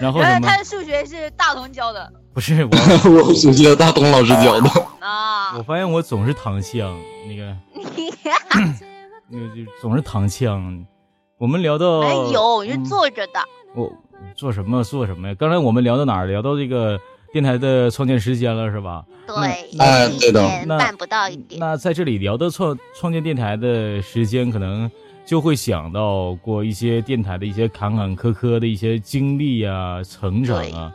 然后什么？他的数学是大同教的。不是我，<laughs> 我数学大同老师教的。啊！我发现我总是躺枪，<laughs> 那个。就就总是躺枪，我们聊到没有，是坐着的。我做什么做什么呀？刚才我们聊到哪儿？聊到这个电台的创建时间了，是吧？对，哎，对的，办不到一点。那在这里聊到创创建电台的时间，可能就会想到过一些电台的一些坎坎坷坷的一些经历啊，成长啊。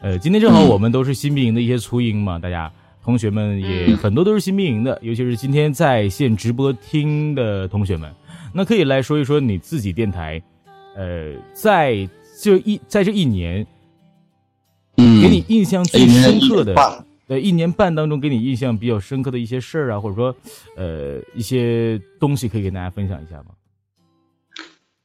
呃，今天正好我们都是新兵营的一些雏鹰嘛，大家。同学们也很多都是新兵营的，尤其是今天在线直播听的同学们，那可以来说一说你自己电台，呃，在这一在这一年，嗯，给你印象最深刻的，呃，一年半当中给你印象比较深刻的一些事儿啊，或者说，呃，一些东西可以跟大家分享一下吗？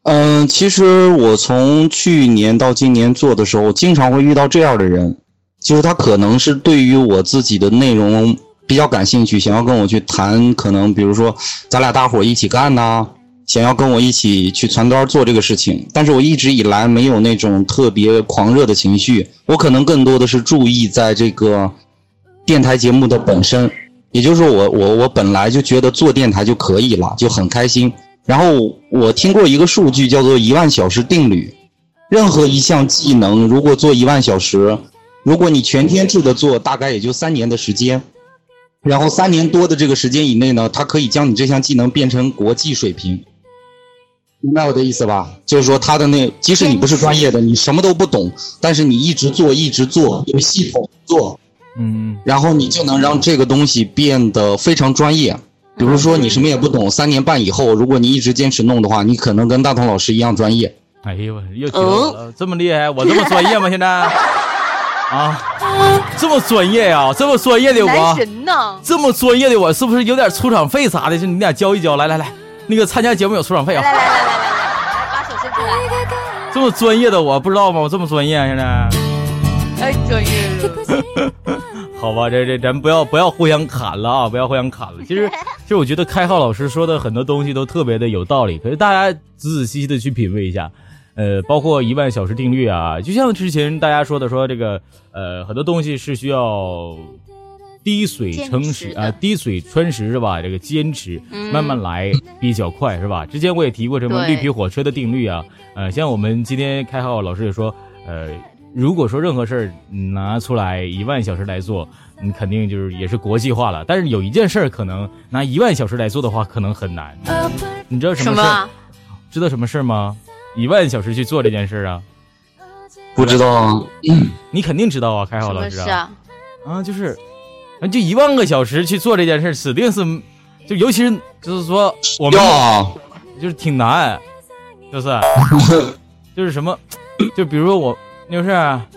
嗯，其实我从去年到今年做的时候，经常会遇到这样的人。就是他可能是对于我自己的内容比较感兴趣，想要跟我去谈，可能比如说咱俩大伙一起干呐，想要跟我一起去传单做这个事情。但是我一直以来没有那种特别狂热的情绪，我可能更多的是注意在这个电台节目的本身，也就是说我我我本来就觉得做电台就可以了，就很开心。然后我听过一个数据叫做一万小时定律，任何一项技能如果做一万小时。如果你全天制的做，大概也就三年的时间，然后三年多的这个时间以内呢，它可以将你这项技能变成国际水平，明白我的意思吧？就是说，他的那即使你不是专业的，你什么都不懂，但是你一直做，一直做，有系统做，嗯，然后你就能让这个东西变得非常专业。比如说，你什么也不懂，三年半以后，如果你一直坚持弄的话，你可能跟大同老师一样专业。哎呦，又听了，这么厉害，我这么专业吗？现在？<laughs> 啊，这么专业呀，这么专业的男我，神呢？这么专业的我，是不是有点出场费啥的？是你俩交一交，来来来，那个参加节目有出场费啊来。来来来来来来，来把手伸出来，这么专业的我不知道吗？我这么专业啊，现在。太专业了。<laughs> 好吧，这这咱不要不要互相砍了啊，不要互相砍了。其实其实我觉得开浩老师说的很多东西都特别的有道理，可是大家仔仔细细的去品味一下，呃，包括一万小时定律啊，就像之前大家说的，说这个呃很多东西是需要滴水成石啊，滴水穿石是吧？这个坚持嗯慢慢来比较快是吧？之前我也提过什么绿皮火车的定律啊，呃，像我们今天开浩老师也说，呃。如果说任何事儿拿出来一万小时来做，你肯定就是也是国际化了。但是有一件事儿可能拿一万小时来做的话，可能很难。你知道什什么事？知道什么事儿吗？一万小时去做这件事儿啊？不知道啊，<clears throat> 你肯定知道啊，开什浩老师啊？啊，就是，啊就一万个小时去做这件事儿，指定是，就尤其是就是说我们要就是挺难，就是 <laughs> 就是什么，就比如说我就是啊，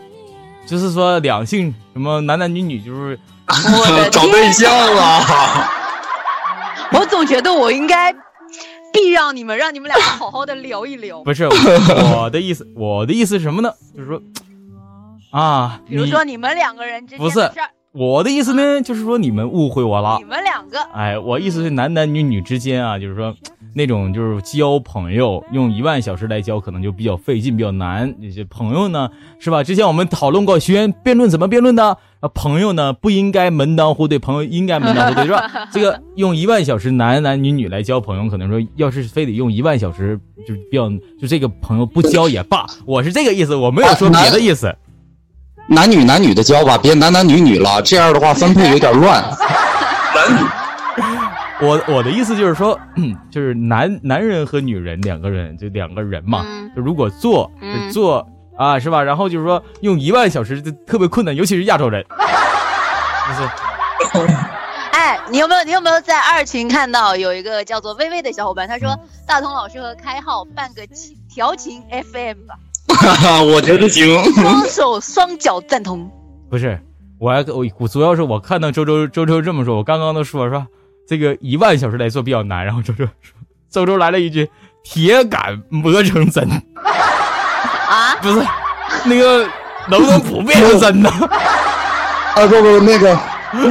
就是说两性什么男男女女，就是 <laughs> 找对象了。我总觉得我应该避让你们，让你们两个好好的聊一聊。<laughs> 不是我的意思，我的意思是什么呢？就是说啊，比如说你们两个人之间不是的事儿，我的意思呢，就是说你们误会我了你。们两个哎，我意思是男男女女之间啊，就是说那种就是交朋友，用一万小时来交，可能就比较费劲，比较难。这些朋友呢，是吧？之前我们讨论过，学员辩论怎么辩论的？啊，朋友呢不应该门当户对，朋友应该门当户对，是吧？<laughs> 这个用一万小时男男女女来交朋友，可能说要是非得用一万小时，就比较就这个朋友不交也罢，我是这个意思，我没有说 <laughs> 别的意思。男女男女的交吧，别男男女女了，这样的话分配有点乱。男女。我我的意思就是说，<clears throat> 就是男男人和女人两个人就两个人嘛，嗯。就如果做、做啊，是吧？然后就是说用一万小时就特别困难，尤其是亚洲人，<laughs> 就是。哎，你有没有你有没有在二群看到有一个叫做微微的小伙伴，他嗯。说大同老师和开浩办个情调情 FM 吧，<laughs> 我觉得行。双手双脚赞同。不是？我还我我主要是我看到周周周周这么说，我刚刚都说说这个一万小时来做比较难，然后周周说周周来了一句铁杆磨成针，啊，不是那个能不能不变成针呢？<laughs> 啊不不，那个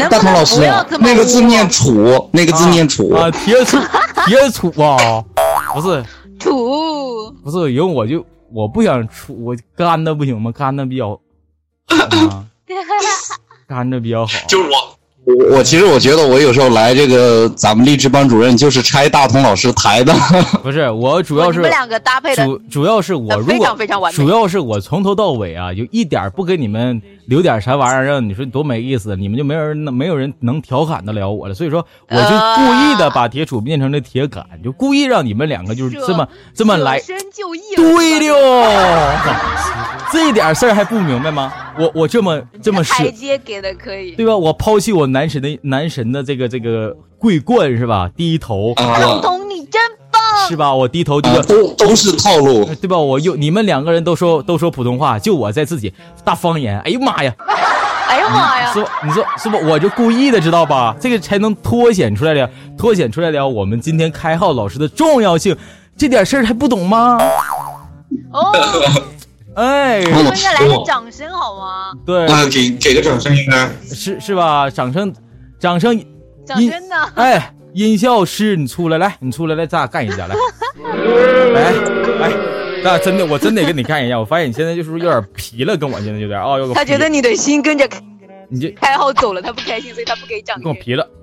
大同老师不要这么那个字念楚，那个字念楚。啊，铁杵铁杵啊，不是 <laughs> 土？不是，因为我就我不想出，我干的不行吗？干的比较好吗？<laughs> 干的比较好。就是我。我我其实我觉得我有时候来这个咱们励志班主任就是拆大同老师台的，<laughs> 不是我主要是你们两个搭配的主主要是我如果常非常完美主要是我从头到尾啊，就一点不给你们留点啥玩意儿，让你说多没意思，你们就没有人能没有人能调侃得了我了。所以说，我就故意的把铁杵变成了铁杆，就故意让你们两个就是这么这么来。对了，这点事儿还不明白吗？我我这么这么台舍，阶给的可以。对吧？我抛弃我男神的男神的这个这个桂冠是吧？低头，老童你真棒。是吧？我低头这啊个。都都是套路。对吧？我又你们两个人都说都说普通话，就我在自己大方言。哎呦妈呀！<laughs> 哎呀妈呀！是吧？你说是不？我就故意的，知道吧？这个才能凸显出来了，凸显出来了我们今天开号老师的重要性。这点事儿还不懂吗？哦，<laughs> 哎，我们应该来个掌声好吗？对，啊，给给个掌声应该。是是吧？掌声，掌声，掌声呢？哎，音效师，你出来，来，你出来，来，咱俩干一架，来，<laughs> 来，来，咱俩真的，我真得跟你干一架。我发现你现在就是有点皮了，跟我现在有点啊，有个他觉得你的心跟着你这开号走了，他不开心，所以他不给掌声。跟我皮了。<laughs>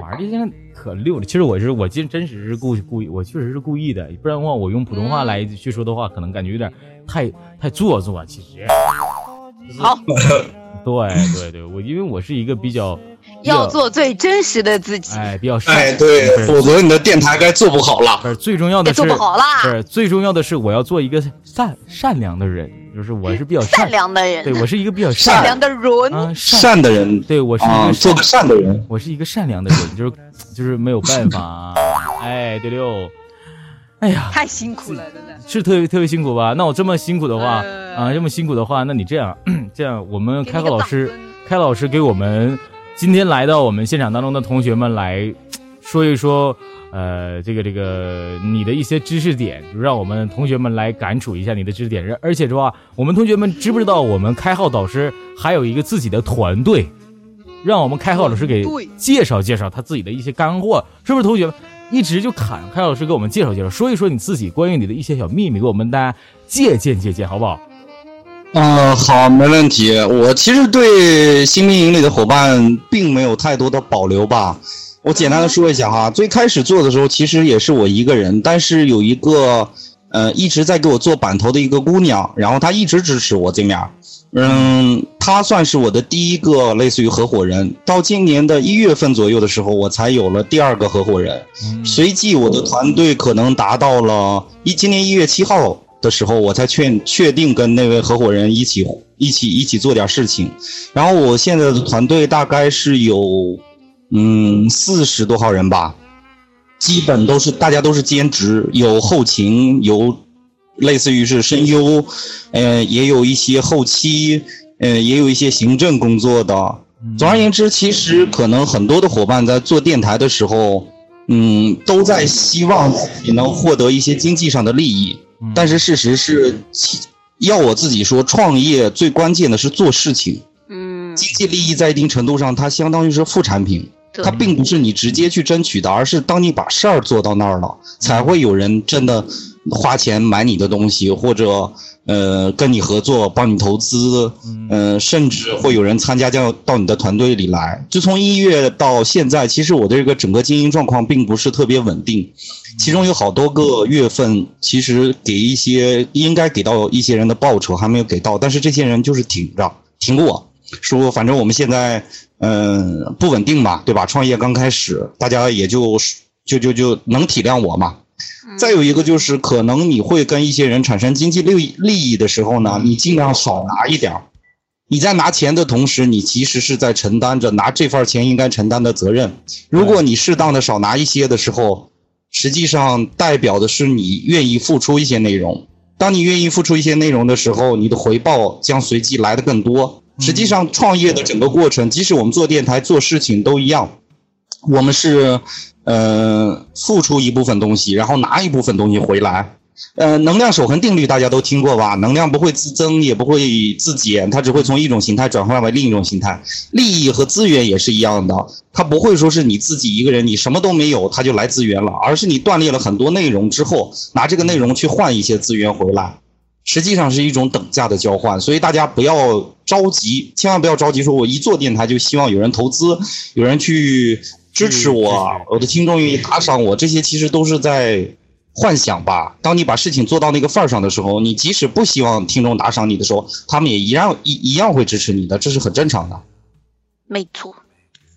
玩儿的现在可溜了。其实我是我今真实是故故意，我确实是故意的，不然的话我用普通话来去说的话，可能感觉有点太太做作。其实，好，<laughs> 对对对，我因为我是一个比较 <laughs> 要做最真实的自己。哎比较善哎，对否则你的电台该做不好了。不是最重要的是做不好啦不是最重要的是我要做一个善善良的人，就是我是比较善良的人，对我是一个比较善良的人，啊善，的人对我是一啊，个善做个善的人。我是一个善良的人，就是就是没有办法。哎，对六。哎呀，太辛苦了，真的是特别特别辛苦吧？那我这么辛苦的话啊，这么辛苦的话，那你这样 <clears throat> 这样，我们开课老师，开老师给我们今天来到我们现场当中的同学们来说一说。呃，这个这个，你的一些知识点，就让我们同学们来感触一下你的知识点。而且的话，我们同学们知不知道，我们开号导师还有一个自己的团队，让我们开号老师给介绍介绍他自己的一些干货，是不是？同学们一直就侃开老师给我们介绍介绍，说一说你自己关于你的一些小秘密，给我们大家借鉴借鉴，好不好？嗯，好，没问题。我其实对新兵营里的伙伴并没有太多的保留吧。我简单的说一下哈，最开始做的时候其实也是我一个人，但是有一个呃一直在给我做板头的一个姑娘，然后她一直支持我这面，嗯，她算是我的第一个类似于合伙人。到今年的一月份左右的时候，我才有了第二个合伙人。随即我的团队可能达到了一今年一月七号的时候，我才确确定跟那位合伙人一起一起一起做点事情。然后我现在的团队大概是有。嗯，四十多号人吧，基本都是大家都是兼职，有后勤，有类似于是声优，呃，也有一些后期，呃，也有一些行政工作的。总而言之，其实可能很多的伙伴在做电台的时候，嗯，都在希望自己能获得一些经济上的利益。但是事实是，要我自己说，创业最关键的是做事情。嗯，经济利益在一定程度上，它相当于是副产品。它并不是你直接去争取的，而是当你把事儿做到那儿了，才会有人真的花钱买你的东西，或者呃跟你合作，帮你投资，嗯，甚至会有人参加到到你的团队里来。就从一月到现在，其实我的这个整个经营状况并不是特别稳定，其中有好多个月份，其实给一些应该给到一些人的报酬还没有给到，但是这些人就是挺着挺过，说反正我们现在。嗯，不稳定吧，对吧？创业刚开始，大家也就就就就能体谅我嘛。再有一个就是，可能你会跟一些人产生经济利利益的时候呢，你尽量少拿一点儿。你在拿钱的同时，你其实是在承担着拿这份钱应该承担的责任。如果你适当的少拿一些的时候，实际上代表的是你愿意付出一些内容。当你愿意付出一些内容的时候，你的回报将随即来的更多。实际上，创业的整个过程，即使我们做电台、做事情都一样，我们是，呃，付出一部分东西，然后拿一部分东西回来。呃，能量守恒定律大家都听过吧？能量不会自增，也不会自减，它只会从一种形态转换为另一种形态。利益和资源也是一样的，它不会说是你自己一个人，你什么都没有，它就来资源了，而是你锻炼了很多内容之后，拿这个内容去换一些资源回来。实际上是一种等价的交换，所以大家不要着急，千万不要着急。说我一做电台就希望有人投资，有人去支持我，我的听众愿意打赏我，这些其实都是在幻想吧。当你把事情做到那个份儿上的时候，你即使不希望听众打赏你的时候，他们也一样一一样会支持你的，这是很正常的。没错。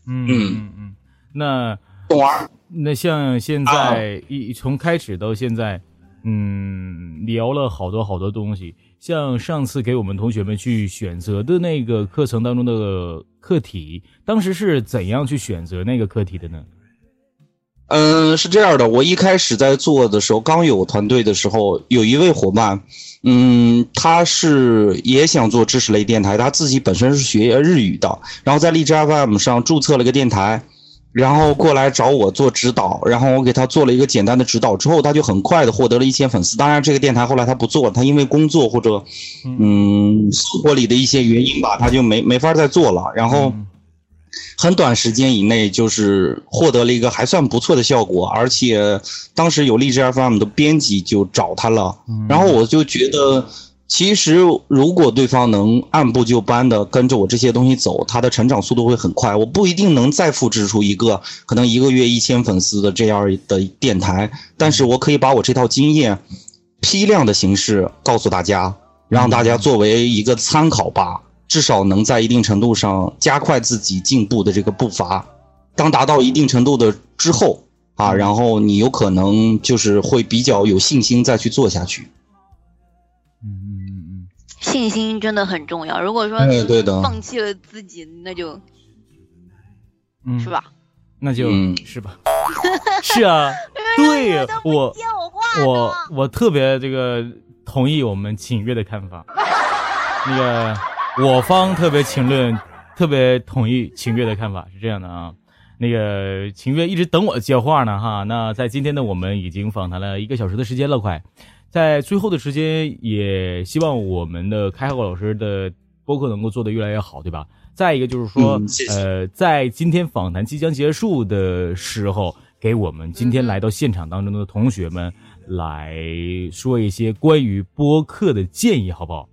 嗯嗯嗯，那懂儿，那像现在一从开始到现在。嗯，聊了好多好多东西，像上次给我们同学们去选择的那个课程当中的课题，当时是怎样去选择那个课题的呢？嗯，是这样的，我一开始在做的时候，刚有团队的时候，有一位伙伴，嗯，他是也想做知识类电台，他自己本身是学日语的，然后在荔枝 FM 上注册了个电台。然后过来找我做指导，然后我给他做了一个简单的指导，之后他就很快的获得了一千粉丝。当然，这个电台后来他不做了，他因为工作或者嗯生活里的一些原因吧，他就没没法再做了。然后很短时间以内就是获得了一个还算不错的效果，而且当时有荔枝 FM 的编辑就找他了，然后我就觉得。其实，如果对方能按部就班的跟着我这些东西走，他的成长速度会很快。我不一定能再复制出一个可能一个月一千粉丝的这样的电台，但是我可以把我这套经验批量的形式告诉大家，让大家作为一个参考吧，至少能在一定程度上加快自己进步的这个步伐。当达到一定程度的之后啊，然后你有可能就是会比较有信心再去做下去。信心真的很重要。如果说放弃了自己，那就，嗯是吧？那就，是吧？<laughs> 是啊，<laughs> 对，我接我话我我特别这个同意我们秦月的看法。<laughs> 那个我方特别评论，特别同意秦月的看法是这样的啊。那个秦月一直等我接话呢哈。那在今天呢，我们已经访谈了一个小时的时间了，快，在最后的时间也希望我们的开浩老师的播客能够做得越来越好，对吧？再一个就是说，呃，在今天访谈即将结束的时候，给我们今天来到现场当中的同学们来说一些关于播客的建议，好不好？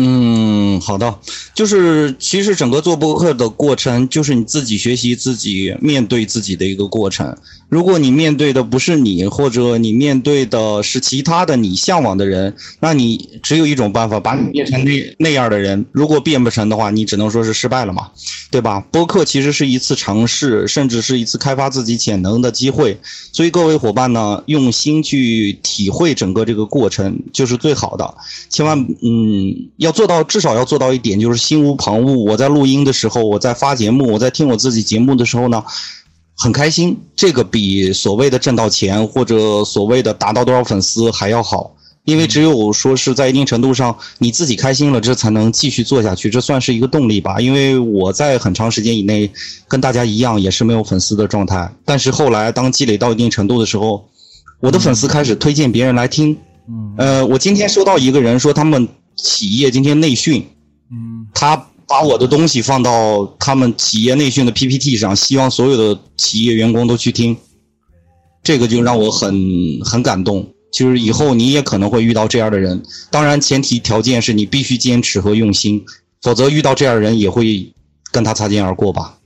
嗯，好的，就是其实整个做播客的过程，就是你自己学习、自己面对自己的一个过程。如果你面对的不是你，或者你面对的是其他的你向往的人，那你只有一种办法，把你变成那那样的人。如果变不成的话，你只能说是失败了嘛，对吧？播客其实是一次尝试，甚至是一次开发自己潜能的机会。所以各位伙伴呢，用心去体会整个这个过程，就是最好的。千万，嗯，要做到，至少要做到一点，就是心无旁骛。我在录音的时候，我在发节目，我在听我自己节目的时候呢。很开心，这个比所谓的挣到钱或者所谓的达到多少粉丝还要好，因为只有说是在一定程度上你自己开心了，这才能继续做下去，这算是一个动力吧。因为我在很长时间以内跟大家一样也是没有粉丝的状态，但是后来当积累到一定程度的时候，我的粉丝开始推荐别人来听。嗯，呃，我今天收到一个人说他们企业今天内训，嗯，他。把我的东西放到他们企业内训的 PPT 上，希望所有的企业员工都去听，这个就让我很很感动。就是以后你也可能会遇到这样的人，当然前提条件是你必须坚持和用心，否则遇到这样的人也会跟他擦肩而过吧。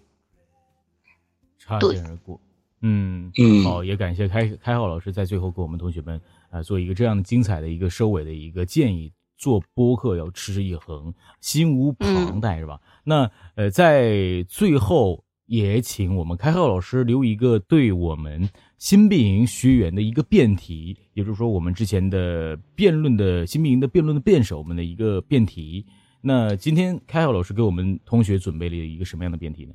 擦肩而过，嗯嗯，好，也感谢开开浩老师在最后给我们同学们啊做一个这样精彩的一个收尾的一个建议。做播客要持之以恒，心无旁贷，是吧？那呃，在最后也请我们开浩老师留一个对我们新兵营学员的一个辩题，也就是说，我们之前的辩论的新兵营的辩论的辩手们的一个辩题。那今天开浩老师给我们同学准备了一个什么样的辩题呢？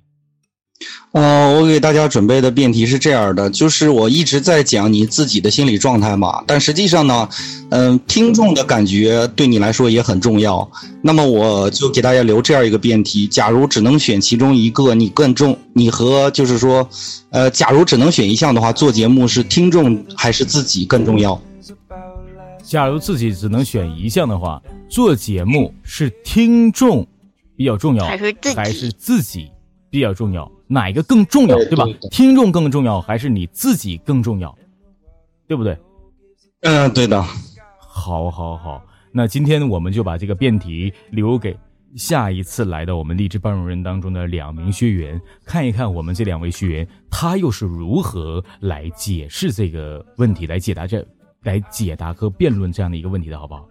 哦，我给大家准备的辩题是这样的，就是我一直在讲你自己的心理状态嘛，但实际上呢，嗯，听众的感觉对你来说也很重要。那么我就给大家留这样一个辩题：假如只能选其中一个，你更重，你和就是说，呃，假如只能选一项的话，做节目是听众还是自己更重要？假如自己只能选一项的话，做节目是听众比较重要，还是自己？还是自己比较重要？哪一个更重要，对吧？听众更重要，还是你自己更重要，对不对？嗯，对的。好，好，好。那今天我们就把这个辩题留给下一次来到我们励志班主任当中的两名学员，看一看我们这两位学员他又是如何来解释这个问题，来解答这，来解答和辩论这样的一个问题的，好不好？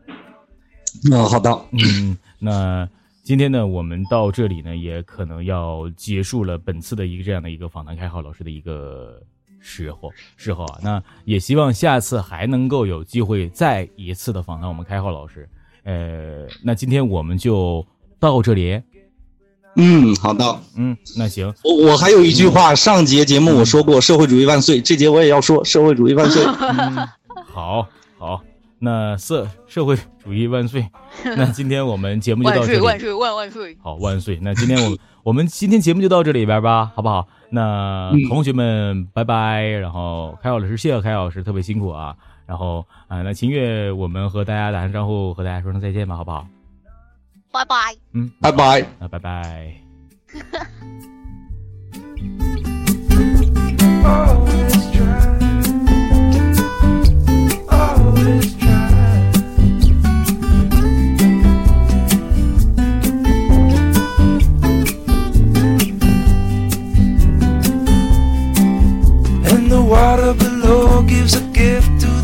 嗯，好的。嗯，那。今天呢，我们到这里呢，也可能要结束了本次的一个这样的一个访谈开浩老师的一个时候时候啊，那也希望下次还能够有机会再一次的访谈我们开浩老师。呃，那今天我们就到这里。嗯，好的。嗯，那行。我我还有一句话，上节节目我说过“社会主义万岁”，这节我也要说“社会主义万岁”。好，好。那社社会主义万岁！<laughs> 那今天我们节目就到这里。万岁万岁万万岁！好万岁！那今天我们 <laughs> 我们今天节目就到这里边吧，好不好？那同学们拜拜。然后开老师，谢谢开老师，特别辛苦啊。然后啊，那秦月，我们和大家打声招呼，和大家说声再见吧，好不好？拜拜。嗯，拜拜。那拜拜。<laughs>